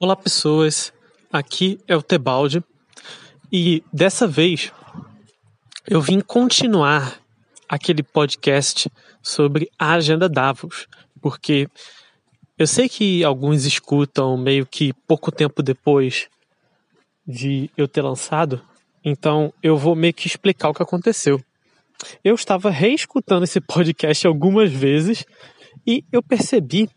Olá, pessoas. Aqui é o Tebaldi e dessa vez eu vim continuar aquele podcast sobre a agenda Davos, porque eu sei que alguns escutam meio que pouco tempo depois de eu ter lançado, então eu vou meio que explicar o que aconteceu. Eu estava reescutando esse podcast algumas vezes e eu percebi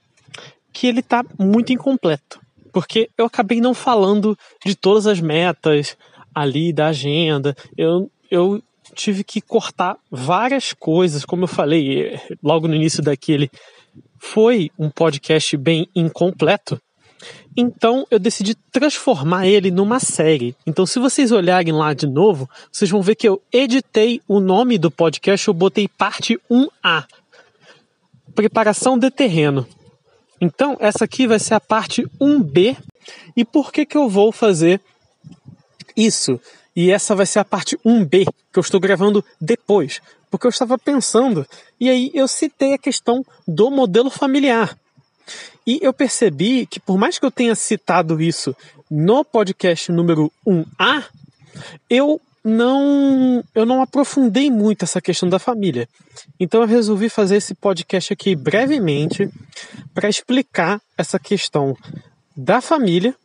que ele está muito incompleto, porque eu acabei não falando de todas as metas ali da agenda. Eu, eu tive que cortar várias coisas, como eu falei logo no início daquele. Foi um podcast bem incompleto, então eu decidi transformar ele numa série. Então, se vocês olharem lá de novo, vocês vão ver que eu editei o nome do podcast, eu botei parte 1A. Preparação de terreno. Então, essa aqui vai ser a parte 1B. E por que, que eu vou fazer isso? E essa vai ser a parte 1B, que eu estou gravando depois. Porque eu estava pensando, e aí eu citei a questão do modelo familiar. E eu percebi que, por mais que eu tenha citado isso no podcast número 1A, eu não eu não aprofundei muito essa questão da família. Então eu resolvi fazer esse podcast aqui brevemente para explicar essa questão da família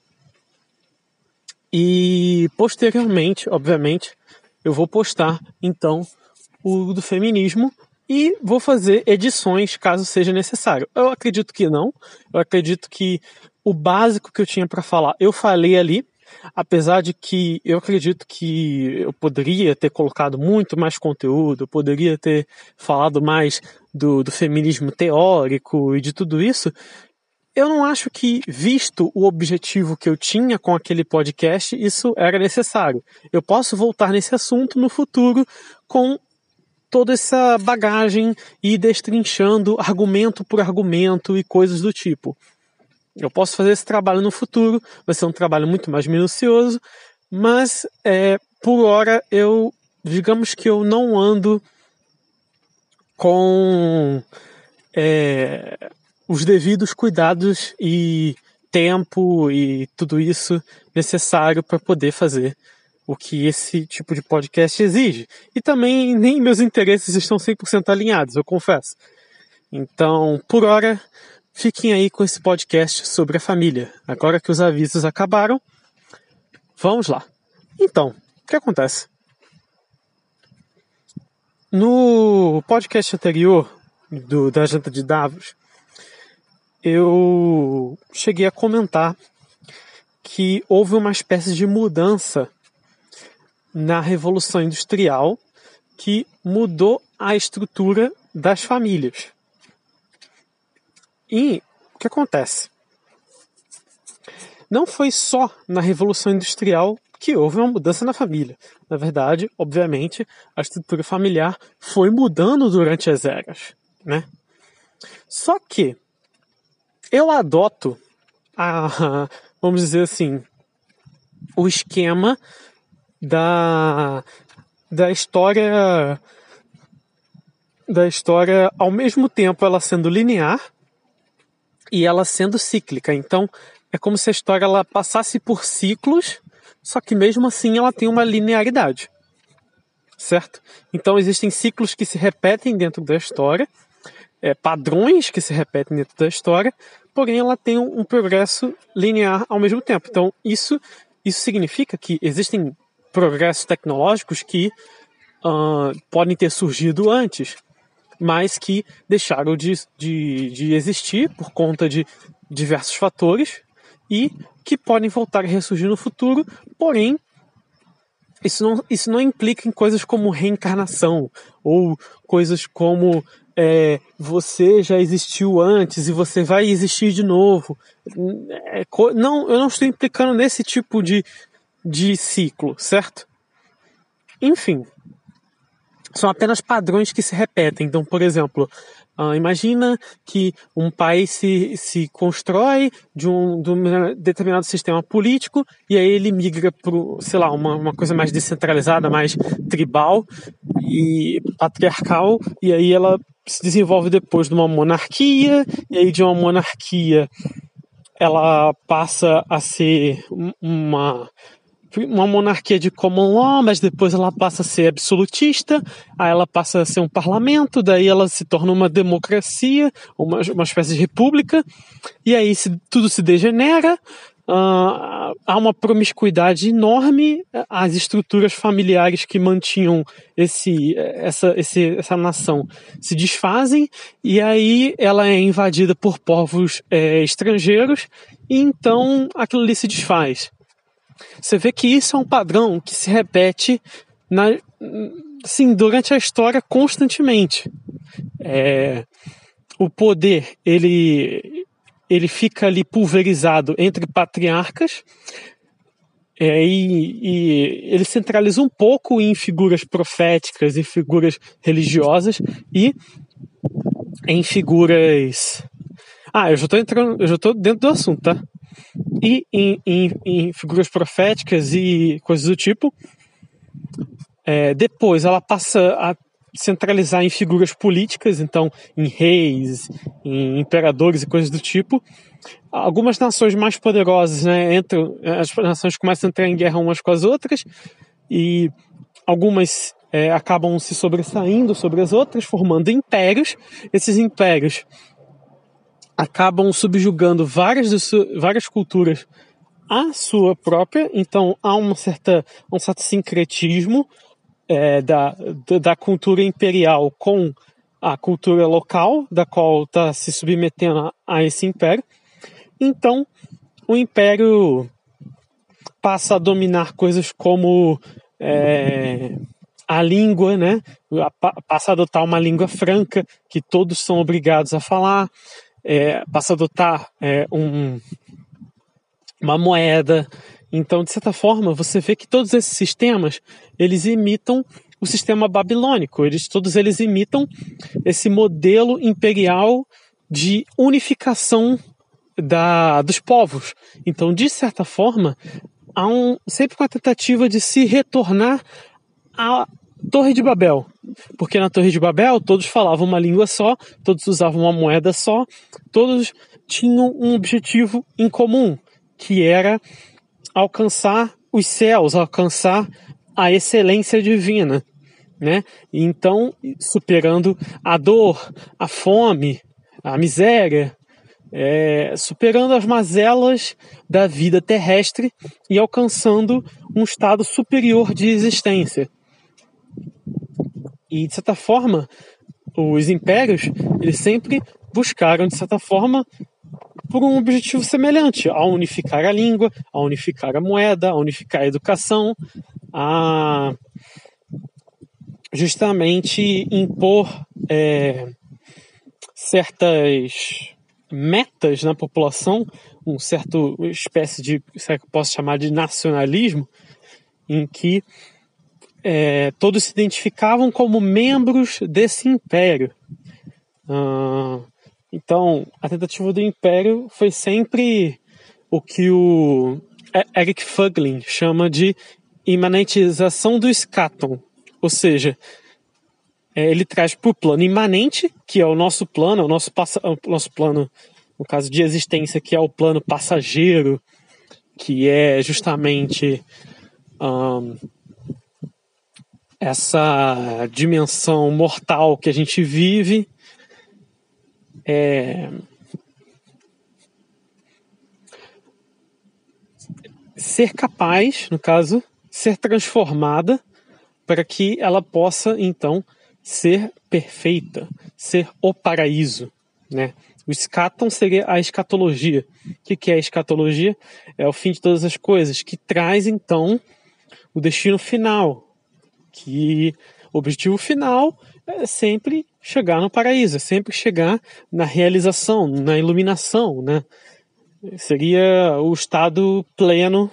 e posteriormente, obviamente, eu vou postar então o do feminismo e vou fazer edições caso seja necessário. Eu acredito que não. Eu acredito que o básico que eu tinha para falar, eu falei ali, apesar de que eu acredito que eu poderia ter colocado muito mais conteúdo, eu poderia ter falado mais do, do feminismo teórico e de tudo isso. Eu não acho que, visto o objetivo que eu tinha com aquele podcast, isso era necessário. Eu posso voltar nesse assunto no futuro com toda essa bagagem e destrinchando argumento por argumento e coisas do tipo. Eu posso fazer esse trabalho no futuro, vai ser um trabalho muito mais minucioso, mas é, por hora eu, digamos que eu não ando com é, os devidos cuidados e tempo e tudo isso necessário para poder fazer o que esse tipo de podcast exige. E também nem meus interesses estão 100% alinhados, eu confesso. Então, por hora, fiquem aí com esse podcast sobre a família. Agora que os avisos acabaram, vamos lá. Então, o que acontece? No podcast anterior do, da Janta de Davos, eu cheguei a comentar que houve uma espécie de mudança na Revolução Industrial que mudou a estrutura das famílias. E o que acontece? Não foi só na Revolução Industrial que houve uma mudança na família. Na verdade, obviamente, a estrutura familiar foi mudando durante as eras, né? Só que eu adoto a, vamos dizer assim, o esquema da, da história da história ao mesmo tempo ela sendo linear e ela sendo cíclica. Então é como se a história ela passasse por ciclos, só que mesmo assim ela tem uma linearidade. Certo? Então existem ciclos que se repetem dentro da história, é, padrões que se repetem dentro da história, porém ela tem um, um progresso linear ao mesmo tempo. Então isso isso significa que existem progressos tecnológicos que uh, podem ter surgido antes, mas que deixaram de, de, de existir por conta de diversos fatores e que podem voltar a ressurgir no futuro, porém isso não, isso não implica em coisas como reencarnação ou coisas como é, você já existiu antes e você vai existir de novo. É, não, eu não estou implicando nesse tipo de, de ciclo, certo? Enfim, são apenas padrões que se repetem. Então, por exemplo, uh, imagina que um país se, se constrói de um, de um determinado sistema político e aí ele migra para, sei lá, uma, uma coisa mais descentralizada, mais tribal e patriarcal, e aí ela se desenvolve depois de uma monarquia, e aí de uma monarquia ela passa a ser uma uma monarquia de common law, mas depois ela passa a ser absolutista, aí ela passa a ser um parlamento, daí ela se torna uma democracia, uma, uma espécie de república, e aí se, tudo se degenera, Uh, há uma promiscuidade enorme, as estruturas familiares que mantinham esse, essa, esse, essa nação se desfazem, e aí ela é invadida por povos é, estrangeiros, e então aquilo ali se desfaz. Você vê que isso é um padrão que se repete na, assim, durante a história constantemente. É, o poder, ele, ele fica ali pulverizado entre patriarcas, é, e, e, ele centraliza um pouco em figuras proféticas e figuras religiosas e em figuras. Ah, eu já estou entrando, eu já dentro do assunto, tá? E em, em, em figuras proféticas e coisas do tipo. É, depois ela passa a centralizar em figuras políticas, então em reis, em imperadores e coisas do tipo. Algumas nações mais poderosas, né, entram, as nações começam a entrar em guerra umas com as outras e algumas é, acabam se sobressaindo sobre as outras, formando impérios. Esses impérios acabam subjugando várias, várias culturas à sua própria, então há uma certa, um certo sincretismo é, da, da cultura imperial com a cultura local, da qual está se submetendo a, a esse império. Então, o império passa a dominar coisas como é, a língua, né? Passa a adotar uma língua franca que todos são obrigados a falar é, passa a adotar é, um, uma moeda. Então, de certa forma, você vê que todos esses sistemas, eles imitam o sistema babilônico, eles, todos eles imitam esse modelo imperial de unificação da, dos povos. Então, de certa forma, há um, sempre uma tentativa de se retornar a Torre de Babel. Porque na Torre de Babel todos falavam uma língua só, todos usavam uma moeda só, todos tinham um objetivo em comum, que era alcançar os céus, alcançar a excelência divina, né? Então, superando a dor, a fome, a miséria, é, superando as mazelas da vida terrestre e alcançando um estado superior de existência. E, de certa forma, os impérios, eles sempre buscaram, de certa forma, por um objetivo semelhante, a unificar a língua, a unificar a moeda, a unificar a educação, a justamente impor é, certas metas na população, um certo espécie de, será que eu posso chamar de nacionalismo, em que é, todos se identificavam como membros desse império. Ah, então, a tentativa do império foi sempre o que o Eric Fuglin chama de imanentização do escaton, ou seja, é, ele traz para o plano imanente, que é o nosso plano, o nosso, o nosso plano, no caso de existência, que é o plano passageiro, que é justamente um, essa dimensão mortal que a gente vive é, ser capaz, no caso, ser transformada para que ela possa então ser perfeita, ser o paraíso, né? O escaton seria a escatologia. O que é a escatologia? É o fim de todas as coisas, que traz então o destino final, que o objetivo final é sempre chegar no paraíso, é sempre chegar na realização, na iluminação, né? Seria o estado pleno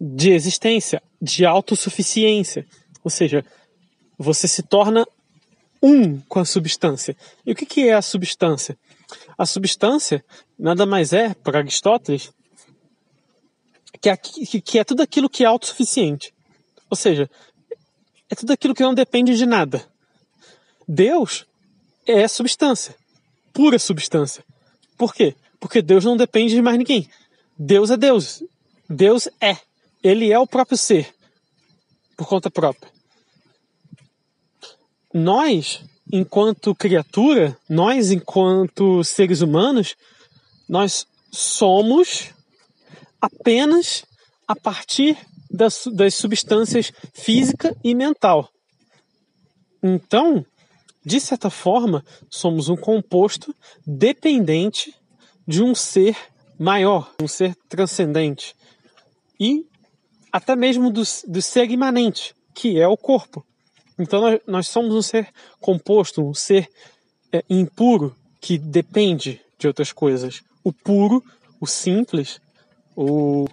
de existência, de autossuficiência. Ou seja, você se torna um com a substância. E o que é a substância? A substância nada mais é, para Aristóteles, que é, que é tudo aquilo que é autossuficiente. Ou seja, é tudo aquilo que não depende de nada. Deus é substância, pura substância. Por quê? Porque Deus não depende de mais ninguém. Deus é Deus. Deus é. Ele é o próprio ser, por conta própria. Nós, enquanto criatura, nós, enquanto seres humanos, nós somos apenas a partir das, das substâncias física e mental. Então, de certa forma, somos um composto dependente de um ser maior, um ser transcendente. E até mesmo do, do ser imanente, que é o corpo. Então nós, nós somos um ser composto, um ser é, impuro que depende de outras coisas. O puro, o simples, o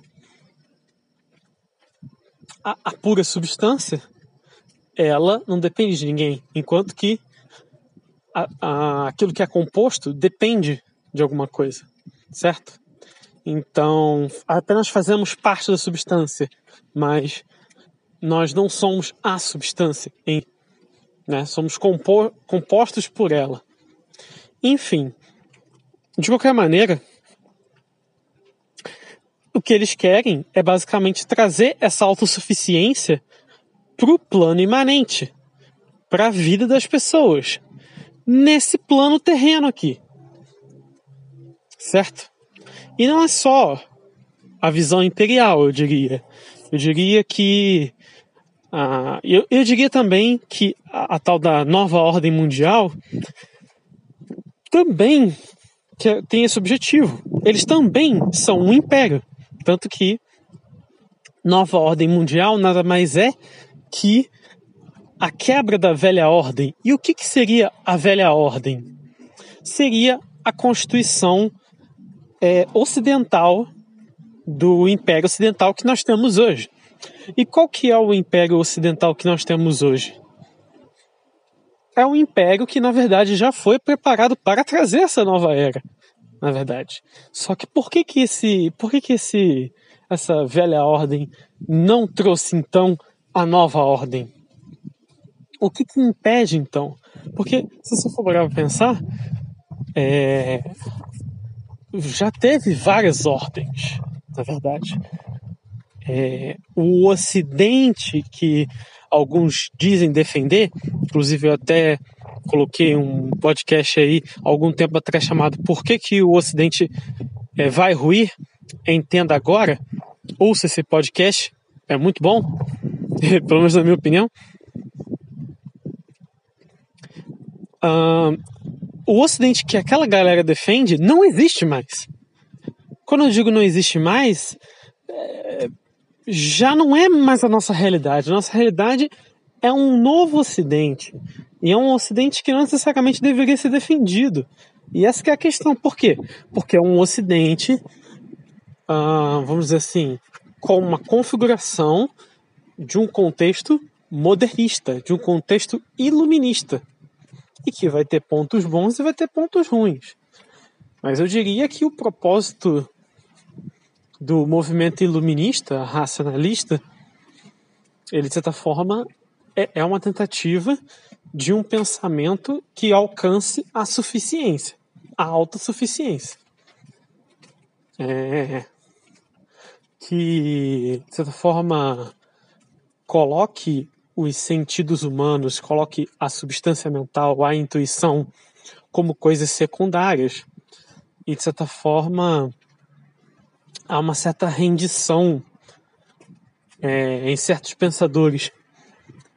a, a pura substância, ela não depende de ninguém, enquanto que a, a, aquilo que é composto depende de alguma coisa, certo? Então, apenas fazemos parte da substância, mas nós não somos a substância, em, né? somos compo compostos por ela. Enfim, de qualquer maneira, o que eles querem é basicamente trazer essa autossuficiência para o plano imanente, para a vida das pessoas, nesse plano terreno aqui. Certo? E não é só a visão imperial, eu diria. Eu diria que. Ah, eu, eu diria também que a, a tal da nova ordem mundial também tem esse objetivo. Eles também são um império. Tanto que nova ordem mundial nada mais é que a quebra da velha ordem. E o que, que seria a velha ordem? Seria a constituição é, ocidental do Império Ocidental que nós temos hoje. E qual que é o Império Ocidental que nós temos hoje? É um império que, na verdade, já foi preparado para trazer essa nova era na verdade. Só que por que que esse, por que que esse, essa velha ordem não trouxe então a nova ordem? O que que impede então? Porque se você for para pensar, é, já teve várias ordens, na verdade. É, o Ocidente que alguns dizem defender, inclusive eu até coloquei um podcast aí algum tempo atrás chamado Por que, que o Ocidente é, vai ruir? Entenda agora. Ouça esse podcast, é muito bom, pelo menos na minha opinião. Uh, o Ocidente que aquela galera defende não existe mais. Quando eu digo não existe mais, é, já não é mais a nossa realidade. A nossa realidade é um novo Ocidente. E é um Ocidente que não necessariamente deveria ser defendido. E essa é a questão. Por quê? Porque é um Ocidente, ah, vamos dizer assim, com uma configuração de um contexto modernista, de um contexto iluminista. E que vai ter pontos bons e vai ter pontos ruins. Mas eu diria que o propósito do movimento iluminista, racionalista, ele de certa forma é, é uma tentativa de um pensamento que alcance a suficiência, a autossuficiência. É, que, de certa forma, coloque os sentidos humanos, coloque a substância mental, a intuição, como coisas secundárias. E, de certa forma, há uma certa rendição é, em certos pensadores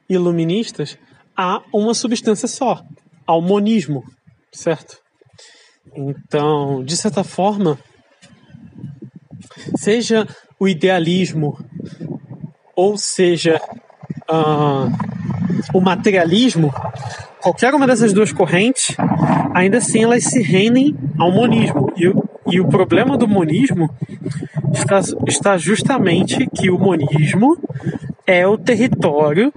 iluministas a uma substância só, ao monismo, certo? Então, de certa forma, seja o idealismo ou seja uh, o materialismo, qualquer uma dessas duas correntes, ainda assim elas se rendem ao monismo. E, e o problema do monismo está, está justamente que o monismo é o território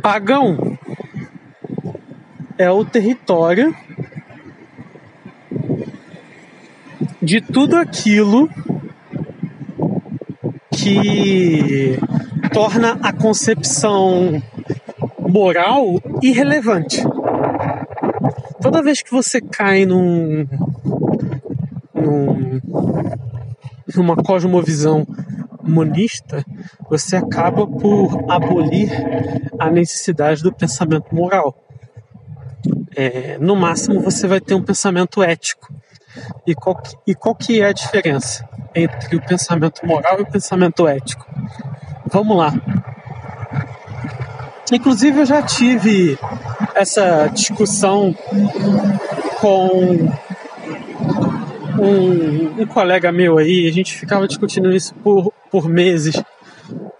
pagão é o território de tudo aquilo que torna a concepção moral irrelevante. toda vez que você cai num, num numa cosmovisão monista, você acaba por abolir a necessidade do pensamento moral. É, no máximo, você vai ter um pensamento ético. E qual, que, e qual que é a diferença entre o pensamento moral e o pensamento ético? Vamos lá. Inclusive, eu já tive essa discussão com um, um colega meu aí, a gente ficava discutindo isso por, por meses.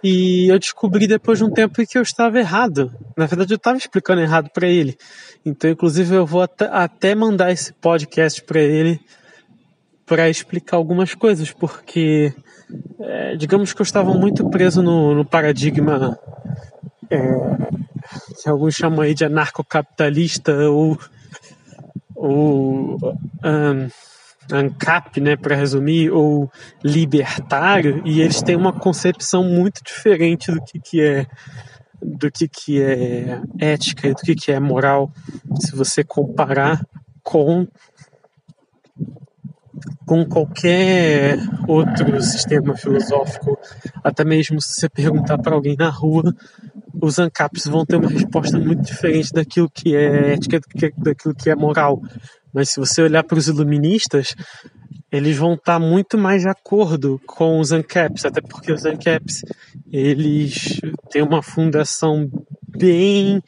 E eu descobri depois de um tempo que eu estava errado. Na verdade, eu estava explicando errado para ele. Então, inclusive, eu vou até, mandar esse podcast para ele para explicar algumas coisas, porque é, digamos que eu estava muito preso no, no paradigma é, que alguns chamam aí de anarcocapitalista ou, ou um, ANCAP, né, para resumir, ou libertário, e eles têm uma concepção muito diferente do que, que é do que, que é ética e do que, que é moral, se você comparar com com qualquer outro sistema filosófico, até mesmo se você perguntar para alguém na rua, os ANCAPs vão ter uma resposta muito diferente daquilo que é ética, daquilo que é moral. Mas se você olhar para os iluministas, eles vão estar muito mais de acordo com os ANCAPs, até porque os ANCAPs eles têm uma fundação bem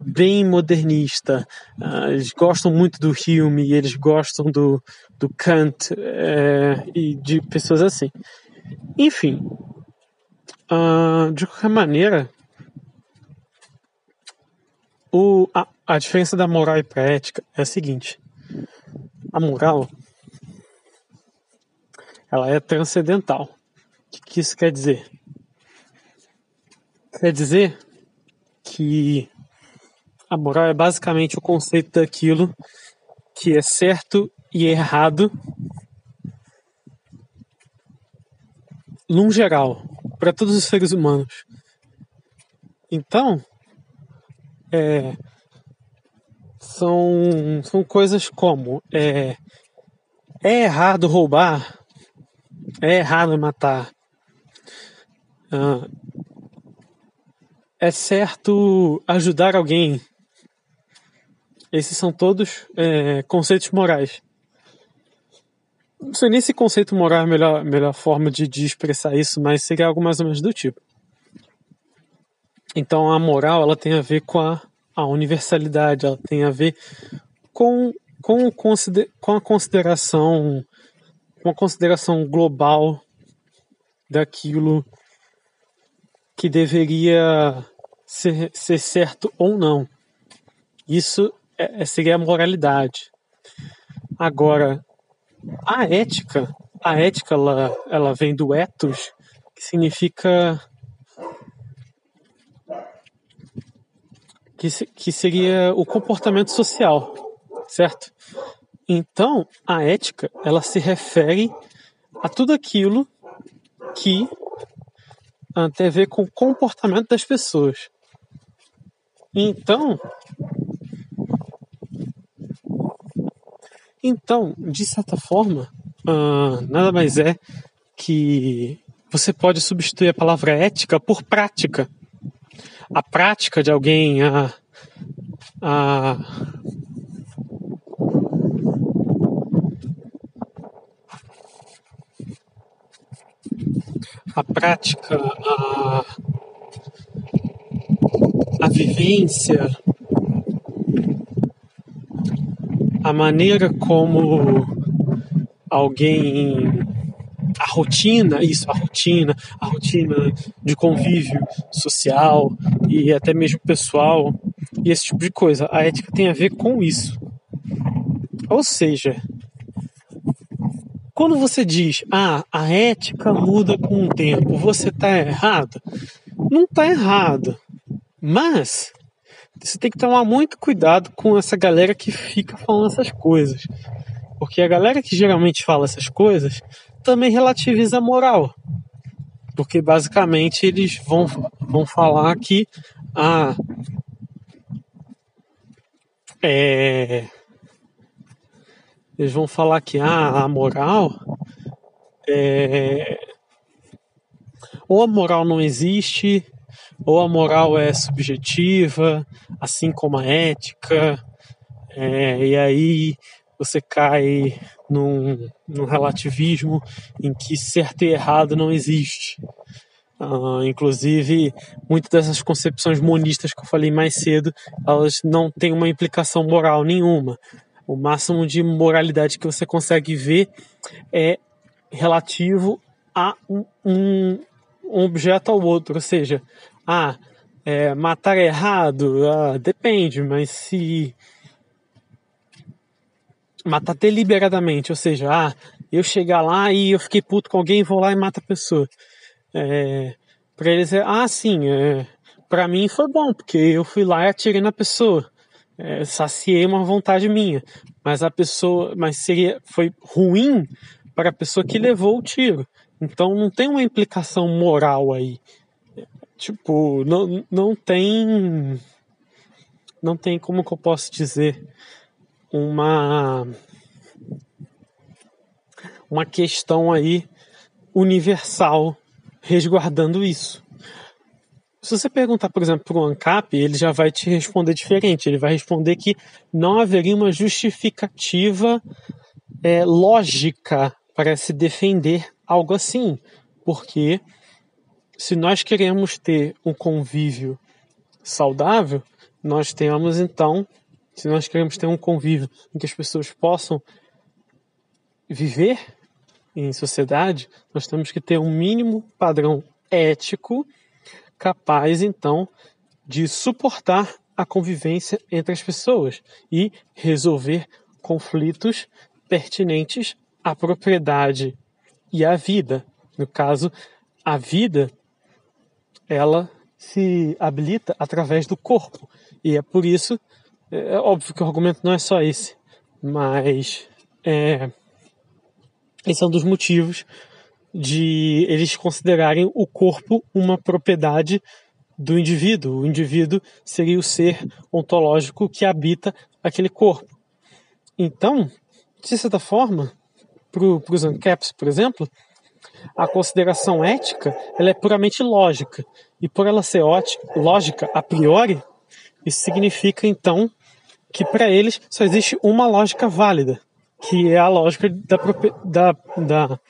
bem modernista. Uh, eles gostam muito do Hume, eles gostam do, do Kant uh, e de pessoas assim. Enfim, uh, de qualquer maneira, o, a, a diferença da moral e para a ética é a seguinte: a moral ela é transcendental. O que isso quer dizer? Quer dizer que a moral é basicamente o conceito daquilo que é certo e errado num geral, para todos os seres humanos. Então, é, são, são coisas como é, é errado roubar, é errado matar, ah, é certo ajudar alguém. Esses são todos é, conceitos morais. Não sei nem se conceito moral é a melhor, melhor forma de, de expressar isso, mas seria algo mais ou menos do tipo. Então a moral ela tem a ver com a a universalidade, ela tem a ver com, com, com a consideração, uma consideração global daquilo que deveria ser, ser certo ou não. Isso é, é, seria a moralidade. Agora, a ética, a ética ela, ela vem do ethos, que significa que, que seria o comportamento social, certo? Então, a ética, ela se refere a tudo aquilo que ah, tem a ver com o comportamento das pessoas. Então, então, de certa forma, uh, nada mais é que você pode substituir a palavra ética por prática a prática de alguém a, a a prática, a, a vivência, a maneira como alguém a rotina, isso, a rotina, a rotina de convívio social e até mesmo pessoal e esse tipo de coisa. A ética tem a ver com isso. Ou seja, quando você diz, ah, a ética muda com o tempo, você está errado, não está errado. Mas você tem que tomar muito cuidado com essa galera que fica falando essas coisas. Porque a galera que geralmente fala essas coisas também relativiza a moral. Porque basicamente eles vão, vão falar que ah, é, eles vão falar que ah, a moral é. Ou a moral não existe, ou a moral é subjetiva, assim como a ética, é, e aí você cai num, num, relativismo em que certo e errado não existe. Uh, inclusive, muitas dessas concepções monistas que eu falei mais cedo, elas não têm uma implicação moral nenhuma. O máximo de moralidade que você consegue ver é relativo a um, um, objeto ao outro, ou seja, ah, é, matar é errado, ah, depende, mas se matar deliberadamente, ou seja, ah, eu chegar lá e eu fiquei puto com alguém, vou lá e mato a pessoa. É, para eles é, ah, sim, é, para mim foi bom, porque eu fui lá e atirei na pessoa. É, saciei uma vontade minha. Mas a pessoa, mas seria, foi ruim para a pessoa que levou o tiro. Então não tem uma implicação moral aí. Tipo, não, não tem. Não tem como que eu posso dizer uma. Uma questão aí universal resguardando isso. Se você perguntar, por exemplo, para o ANCAP, ele já vai te responder diferente. Ele vai responder que não haveria uma justificativa é, lógica para se defender algo assim. Porque se nós queremos ter um convívio saudável, nós temos então, se nós queremos ter um convívio em que as pessoas possam viver em sociedade, nós temos que ter um mínimo padrão ético capaz, então, de suportar a convivência entre as pessoas e resolver conflitos pertinentes à propriedade e à vida. No caso, a vida, ela se habilita através do corpo. E é por isso, é óbvio que o argumento não é só esse, mas é, esse é um dos motivos de eles considerarem o corpo uma propriedade do indivíduo. O indivíduo seria o ser ontológico que habita aquele corpo. Então, de certa forma, para os ANCAPs, por exemplo, a consideração ética ela é puramente lógica. E por ela ser ótica, lógica a priori, isso significa então que para eles só existe uma lógica válida, que é a lógica da, da, da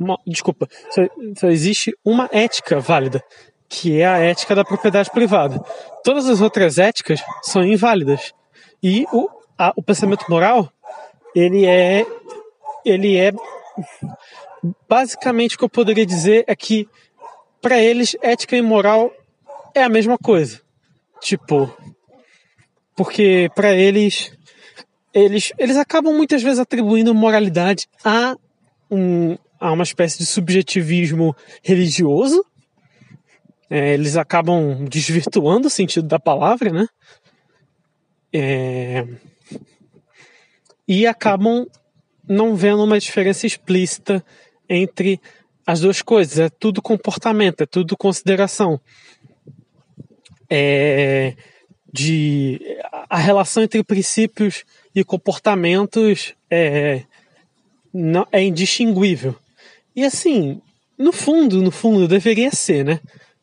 uma, desculpa, só, só existe uma ética válida, que é a ética da propriedade privada. Todas as outras éticas são inválidas. E o, a, o pensamento moral, ele é, ele é, basicamente o que eu poderia dizer é que para eles ética e moral é a mesma coisa. Tipo, porque para eles eles, eles acabam muitas vezes atribuindo moralidade a, um, a uma espécie de subjetivismo religioso. É, eles acabam desvirtuando o sentido da palavra, né? É, e acabam não vendo uma diferença explícita entre as duas coisas. É tudo comportamento, é tudo consideração. É, de a relação entre princípios e comportamentos é, não, é indistinguível. E assim, no fundo, no fundo, deveria ser, né?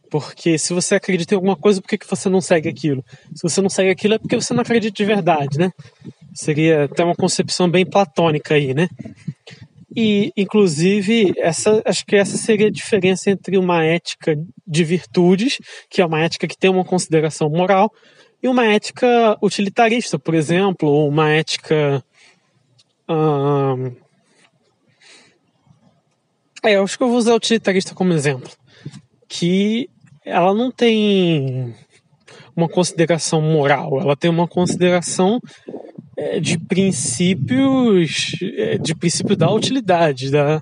Porque se você acredita em alguma coisa, por que, que você não segue aquilo? Se você não segue aquilo, é porque você não acredita de verdade, né? Seria até uma concepção bem platônica aí, né? E, inclusive, essa, acho que essa seria a diferença entre uma ética de virtudes, que é uma ética que tem uma consideração moral, e uma ética utilitarista, por exemplo, ou uma ética. É, eu acho que eu vou usar utilitarista como exemplo. Que ela não tem uma consideração moral, ela tem uma consideração é, de princípios, é, de princípio da utilidade, da,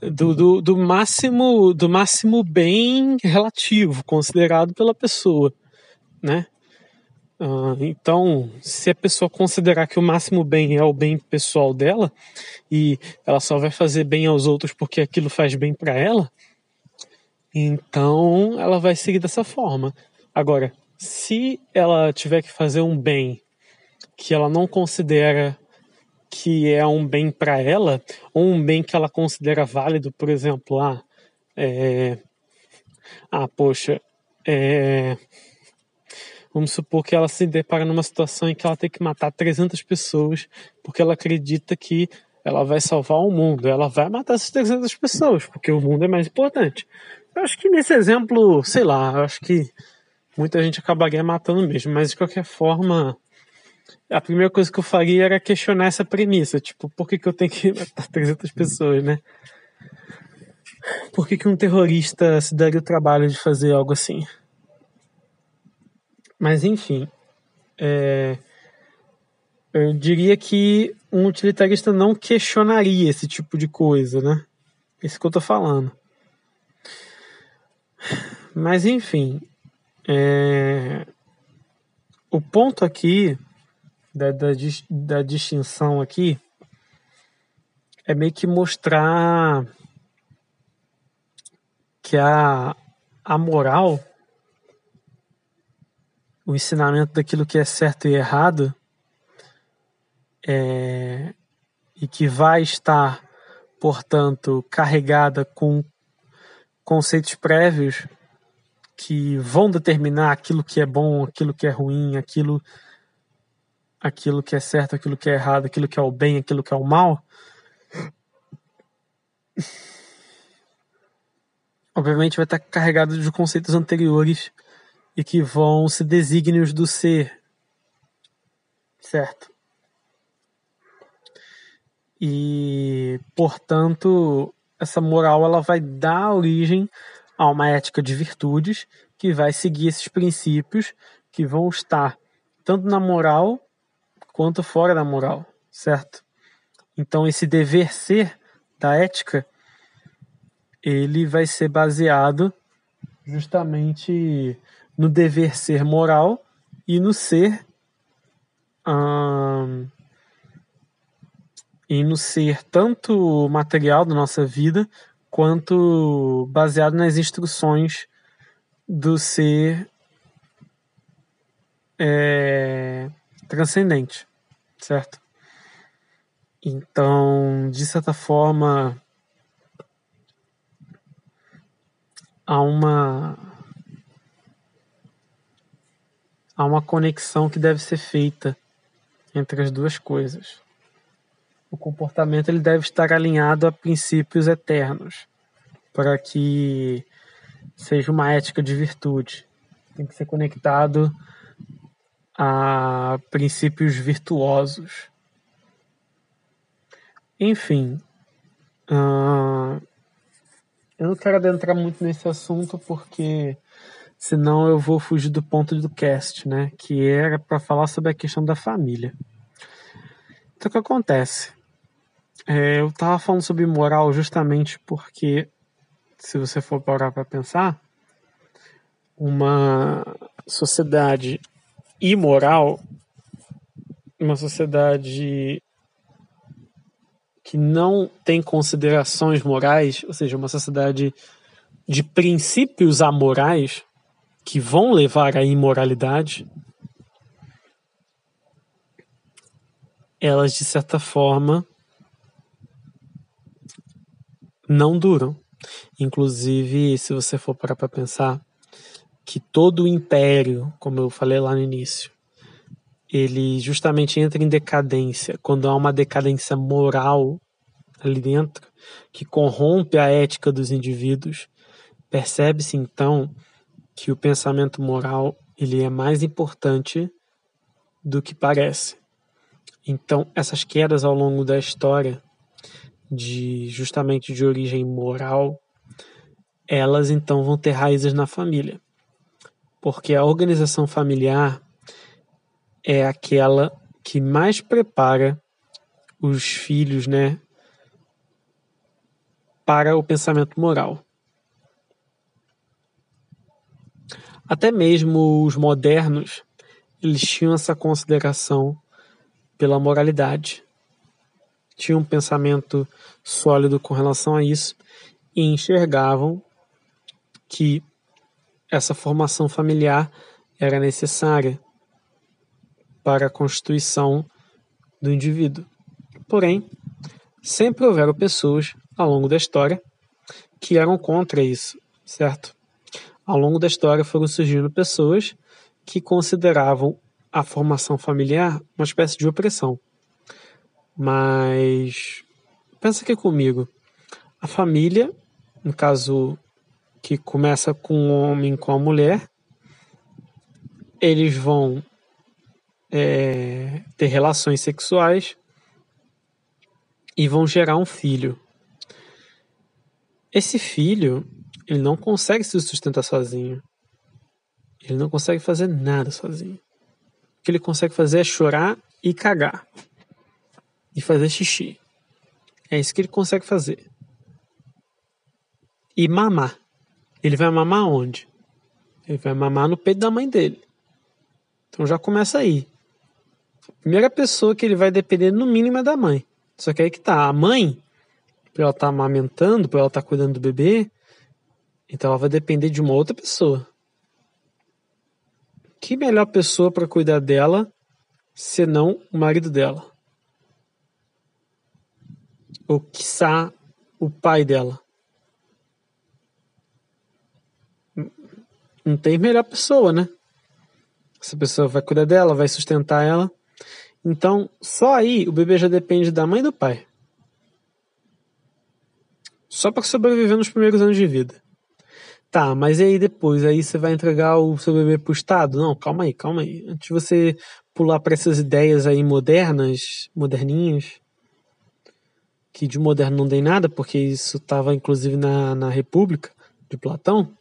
do, do, do, máximo do máximo bem relativo considerado pela pessoa, né? Uh, então, se a pessoa considerar que o máximo bem é o bem pessoal dela e ela só vai fazer bem aos outros porque aquilo faz bem para ela, então ela vai seguir dessa forma. Agora, se ela tiver que fazer um bem que ela não considera que é um bem para ela, ou um bem que ela considera válido, por exemplo, ah, é, ah poxa, é, vamos supor que ela se depara numa situação em que ela tem que matar 300 pessoas porque ela acredita que ela vai salvar o mundo, ela vai matar essas 300 pessoas, porque o mundo é mais importante. Eu acho que nesse exemplo, sei lá, eu acho que muita gente acabaria matando mesmo, mas de qualquer forma, a primeira coisa que eu faria era questionar essa premissa, tipo, por que, que eu tenho que matar 300 pessoas, né? Por que, que um terrorista se daria o trabalho de fazer algo assim? Mas enfim, é, eu diria que um utilitarista não questionaria esse tipo de coisa, né? Isso que eu tô falando. Mas enfim, é, o ponto aqui da, da, da distinção aqui é meio que mostrar que a, a moral, o ensinamento daquilo que é certo e errado, é, e que vai estar, portanto, carregada com conceitos prévios que vão determinar aquilo que é bom, aquilo que é ruim, aquilo aquilo que é certo, aquilo que é errado, aquilo que é o bem, aquilo que é o mal, obviamente vai estar carregado de conceitos anteriores e que vão ser desígnios do ser, certo? E, portanto, essa moral ela vai dar origem a uma ética de virtudes que vai seguir esses princípios que vão estar tanto na moral quanto fora da moral, certo? Então esse dever ser da ética ele vai ser baseado justamente no dever ser moral e no ser hum, e no ser tanto material da nossa vida quanto baseado nas instruções do ser é, transcendente, certo? Então, de certa forma, há uma há uma conexão que deve ser feita entre as duas coisas. O comportamento ele deve estar alinhado a princípios eternos, para que seja uma ética de virtude. Tem que ser conectado a princípios virtuosos. Enfim, uh, eu não quero adentrar muito nesse assunto porque senão eu vou fugir do ponto do cast, né? Que era para falar sobre a questão da família. Então o que acontece? É, eu estava falando sobre moral justamente porque, se você for parar para pensar, uma sociedade imoral, uma sociedade que não tem considerações morais, ou seja, uma sociedade de princípios amorais que vão levar à imoralidade, elas de certa forma não duram. Inclusive, se você for parar para pensar, que todo o império, como eu falei lá no início, ele justamente entra em decadência quando há uma decadência moral ali dentro que corrompe a ética dos indivíduos. Percebe-se então que o pensamento moral ele é mais importante do que parece. Então, essas quedas ao longo da história de justamente de origem moral, elas então vão ter raízes na família porque a organização familiar é aquela que mais prepara os filhos, né, para o pensamento moral. Até mesmo os modernos, eles tinham essa consideração pela moralidade. Tinham um pensamento sólido com relação a isso e enxergavam que essa formação familiar era necessária para a constituição do indivíduo, Porém, sempre houveram pessoas ao longo da história que eram contra isso, certo? Ao longo da história foram surgindo pessoas que consideravam a formação familiar uma espécie de opressão. Mas pensa aqui comigo. A família, no caso que começa com o um homem com a mulher, eles vão é, ter relações sexuais e vão gerar um filho. Esse filho, ele não consegue se sustentar sozinho. Ele não consegue fazer nada sozinho. O que ele consegue fazer é chorar e cagar. E fazer xixi. É isso que ele consegue fazer. E mamar. Ele vai mamar onde? Ele vai mamar no peito da mãe dele. Então já começa aí. A primeira pessoa que ele vai depender no mínimo é da mãe. Só que aí que tá, a mãe, pra ela estar tá amamentando, pra ela estar tá cuidando do bebê, então ela vai depender de uma outra pessoa. Que melhor pessoa para cuidar dela senão o marido dela? Ou quiçá o pai dela? Não tem melhor pessoa, né? Essa pessoa vai cuidar dela, vai sustentar ela. Então, só aí o bebê já depende da mãe e do pai. Só para sobreviver nos primeiros anos de vida. Tá, mas e aí depois? Aí você vai entregar o seu bebê pro Estado? Não, calma aí, calma aí. Antes de você pular para essas ideias aí modernas, moderninhas, que de moderno não tem nada, porque isso estava inclusive na, na República de Platão,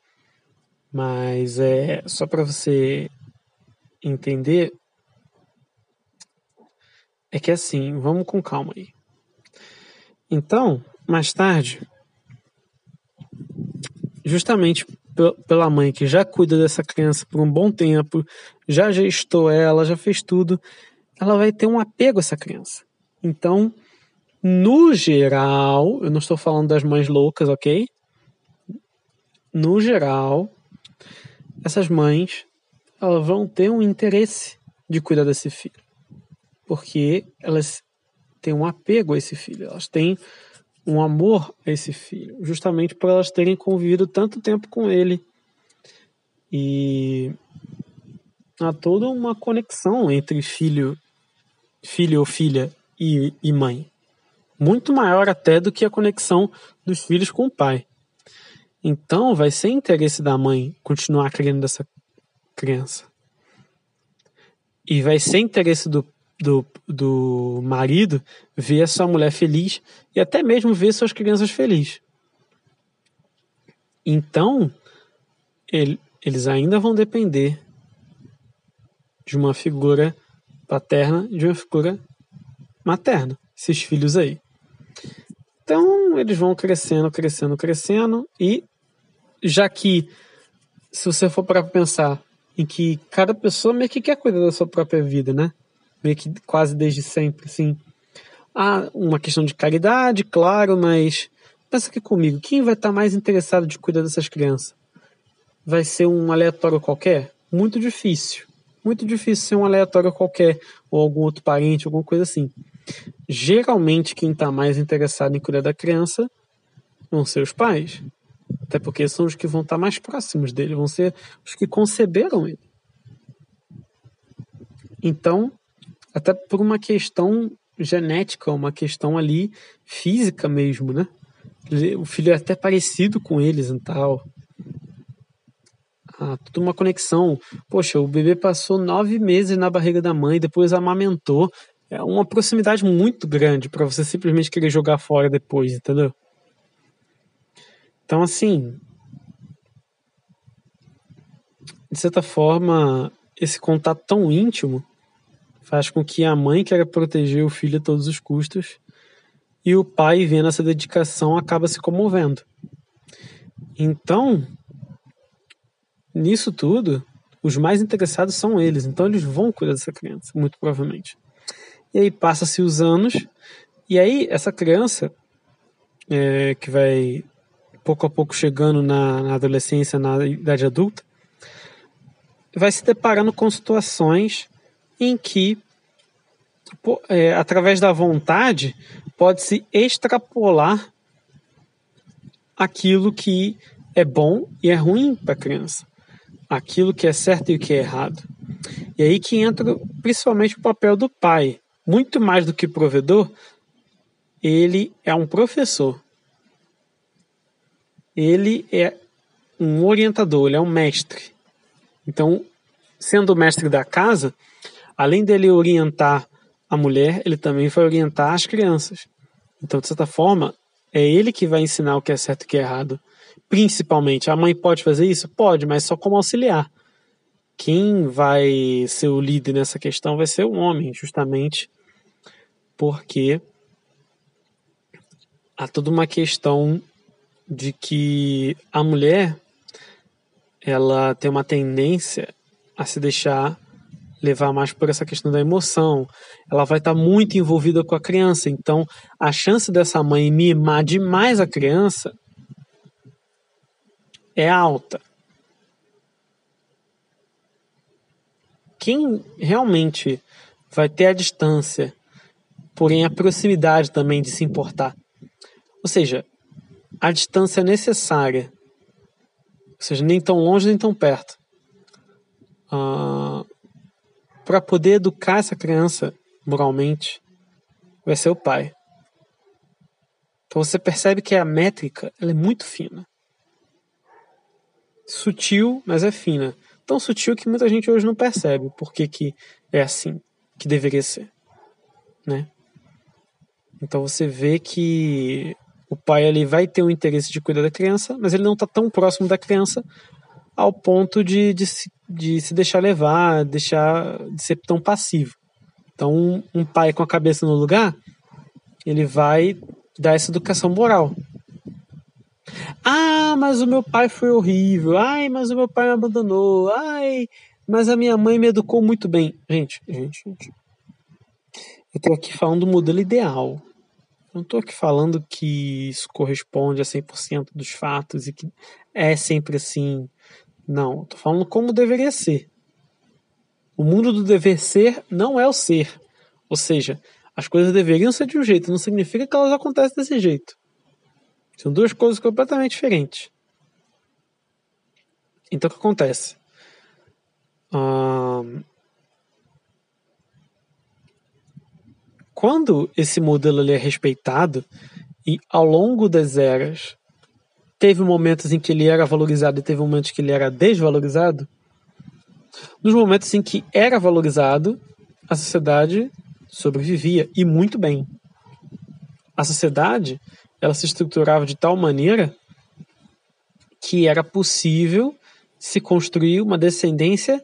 mas é só para você entender é que assim, vamos com calma aí. Então, mais tarde, justamente pela mãe que já cuida dessa criança por um bom tempo, já gestou ela, já fez tudo, ela vai ter um apego a essa criança. Então, no geral, eu não estou falando das mães loucas, ok? No geral, essas mães elas vão ter um interesse de cuidar desse filho porque elas têm um apego a esse filho, elas têm um amor a esse filho, justamente por elas terem convivido tanto tempo com ele. E há toda uma conexão entre filho, filho ou filha e, e mãe, muito maior até do que a conexão dos filhos com o pai. Então, vai ser interesse da mãe continuar criando essa criança. E vai ser interesse do do, do marido ver sua mulher feliz e até mesmo ver suas crianças felizes. Então, ele, eles ainda vão depender de uma figura paterna e de uma figura materna, esses filhos aí. Então, eles vão crescendo, crescendo, crescendo, e já que, se você for para pensar em que cada pessoa meio que quer cuidar da sua própria vida, né? Meio que quase desde sempre, assim. Há uma questão de caridade, claro, mas pensa aqui comigo, quem vai estar mais interessado de cuidar dessas crianças? Vai ser um aleatório qualquer? Muito difícil. Muito difícil ser um aleatório qualquer, ou algum outro parente, alguma coisa assim. Geralmente, quem está mais interessado em cuidar da criança vão ser os pais. Até porque são os que vão estar mais próximos dele, vão ser os que conceberam ele. Então, até por uma questão genética, uma questão ali física mesmo, né? O filho é até parecido com eles e tal. Ah, tudo uma conexão. Poxa, o bebê passou nove meses na barriga da mãe, depois amamentou. É uma proximidade muito grande para você simplesmente querer jogar fora depois, entendeu? Então, assim, de certa forma, esse contato tão íntimo faz com que a mãe queira proteger o filho a todos os custos e o pai, vendo essa dedicação, acaba se comovendo. Então, nisso tudo, os mais interessados são eles, então eles vão cuidar dessa criança, muito provavelmente. E aí passa-se os anos, e aí essa criança, é, que vai pouco a pouco chegando na, na adolescência, na idade adulta, vai se deparando com situações em que é, através da vontade, pode-se extrapolar aquilo que é bom e é ruim para a criança, aquilo que é certo e o que é errado. E aí que entra principalmente o papel do pai. Muito mais do que provedor, ele é um professor. Ele é um orientador, ele é um mestre. Então, sendo o mestre da casa, além dele orientar a mulher, ele também vai orientar as crianças. Então, de certa forma, é ele que vai ensinar o que é certo e o que é errado. Principalmente, a mãe pode fazer isso? Pode, mas só como auxiliar. Quem vai ser o líder nessa questão vai ser o homem, justamente porque há toda uma questão de que a mulher ela tem uma tendência a se deixar levar mais por essa questão da emoção. Ela vai estar muito envolvida com a criança, então a chance dessa mãe mimar demais a criança é alta. Quem realmente vai ter a distância, porém a proximidade também de se importar. Ou seja, a distância necessária, ou seja, nem tão longe nem tão perto, ah, para poder educar essa criança moralmente, vai ser o pai. Então você percebe que a métrica ela é muito fina. Sutil, mas é fina. Tão sutil que muita gente hoje não percebe por que, que é assim que deveria ser. Né? Então você vê que o pai ali vai ter o interesse de cuidar da criança, mas ele não está tão próximo da criança ao ponto de, de, se, de se deixar levar, deixar de ser tão passivo. Então, um, um pai com a cabeça no lugar, ele vai dar essa educação moral. Ah, mas o meu pai foi horrível. Ai, mas o meu pai me abandonou. Ai, mas a minha mãe me educou muito bem. Gente, gente, gente. Eu estou aqui falando do modelo ideal. Não estou aqui falando que isso corresponde a 100% dos fatos e que é sempre assim. Não, estou falando como deveria ser. O mundo do dever ser não é o ser. Ou seja, as coisas deveriam ser de um jeito, não significa que elas acontecem desse jeito. São duas coisas completamente diferentes. Então o que acontece? Quando esse modelo é respeitado e ao longo das eras teve momentos em que ele era valorizado e teve momentos que ele era desvalorizado, nos momentos em que era valorizado, a sociedade sobrevivia e muito bem. A sociedade ela se estruturava de tal maneira que era possível se construir uma descendência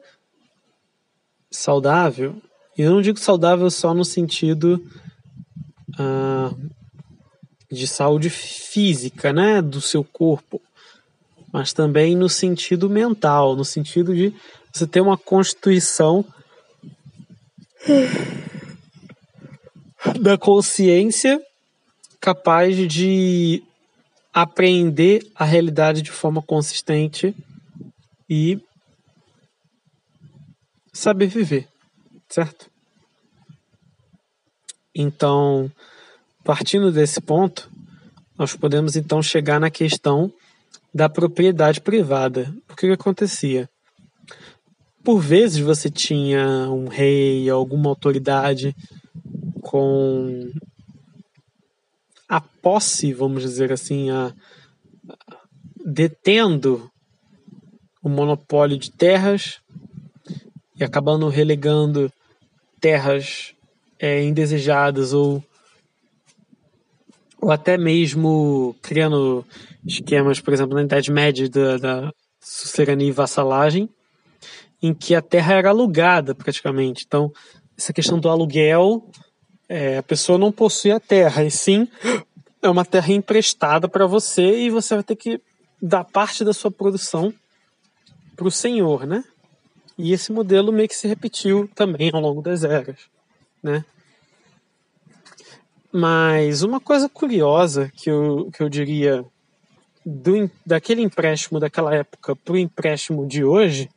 saudável, e eu não digo saudável só no sentido ah, de saúde física, né, do seu corpo, mas também no sentido mental, no sentido de você ter uma constituição da consciência capaz de aprender a realidade de forma consistente e saber viver certo? Então, partindo desse ponto, nós podemos então chegar na questão da propriedade privada. O que, que acontecia? Por vezes você tinha um rei, alguma autoridade com a posse, vamos dizer assim, a, detendo o monopólio de terras e acabando relegando terras é, indesejadas ou, ou até mesmo criando esquemas, por exemplo, na Idade Média da, da sucerania e vassalagem, em que a terra era alugada praticamente. Então, essa questão do aluguel, é, a pessoa não possui a terra, e sim é uma terra emprestada para você e você vai ter que dar parte da sua produção para o senhor, né? E esse modelo meio que se repetiu também ao longo das eras, né? Mas uma coisa curiosa que eu, que eu diria do, daquele empréstimo daquela época para o empréstimo de hoje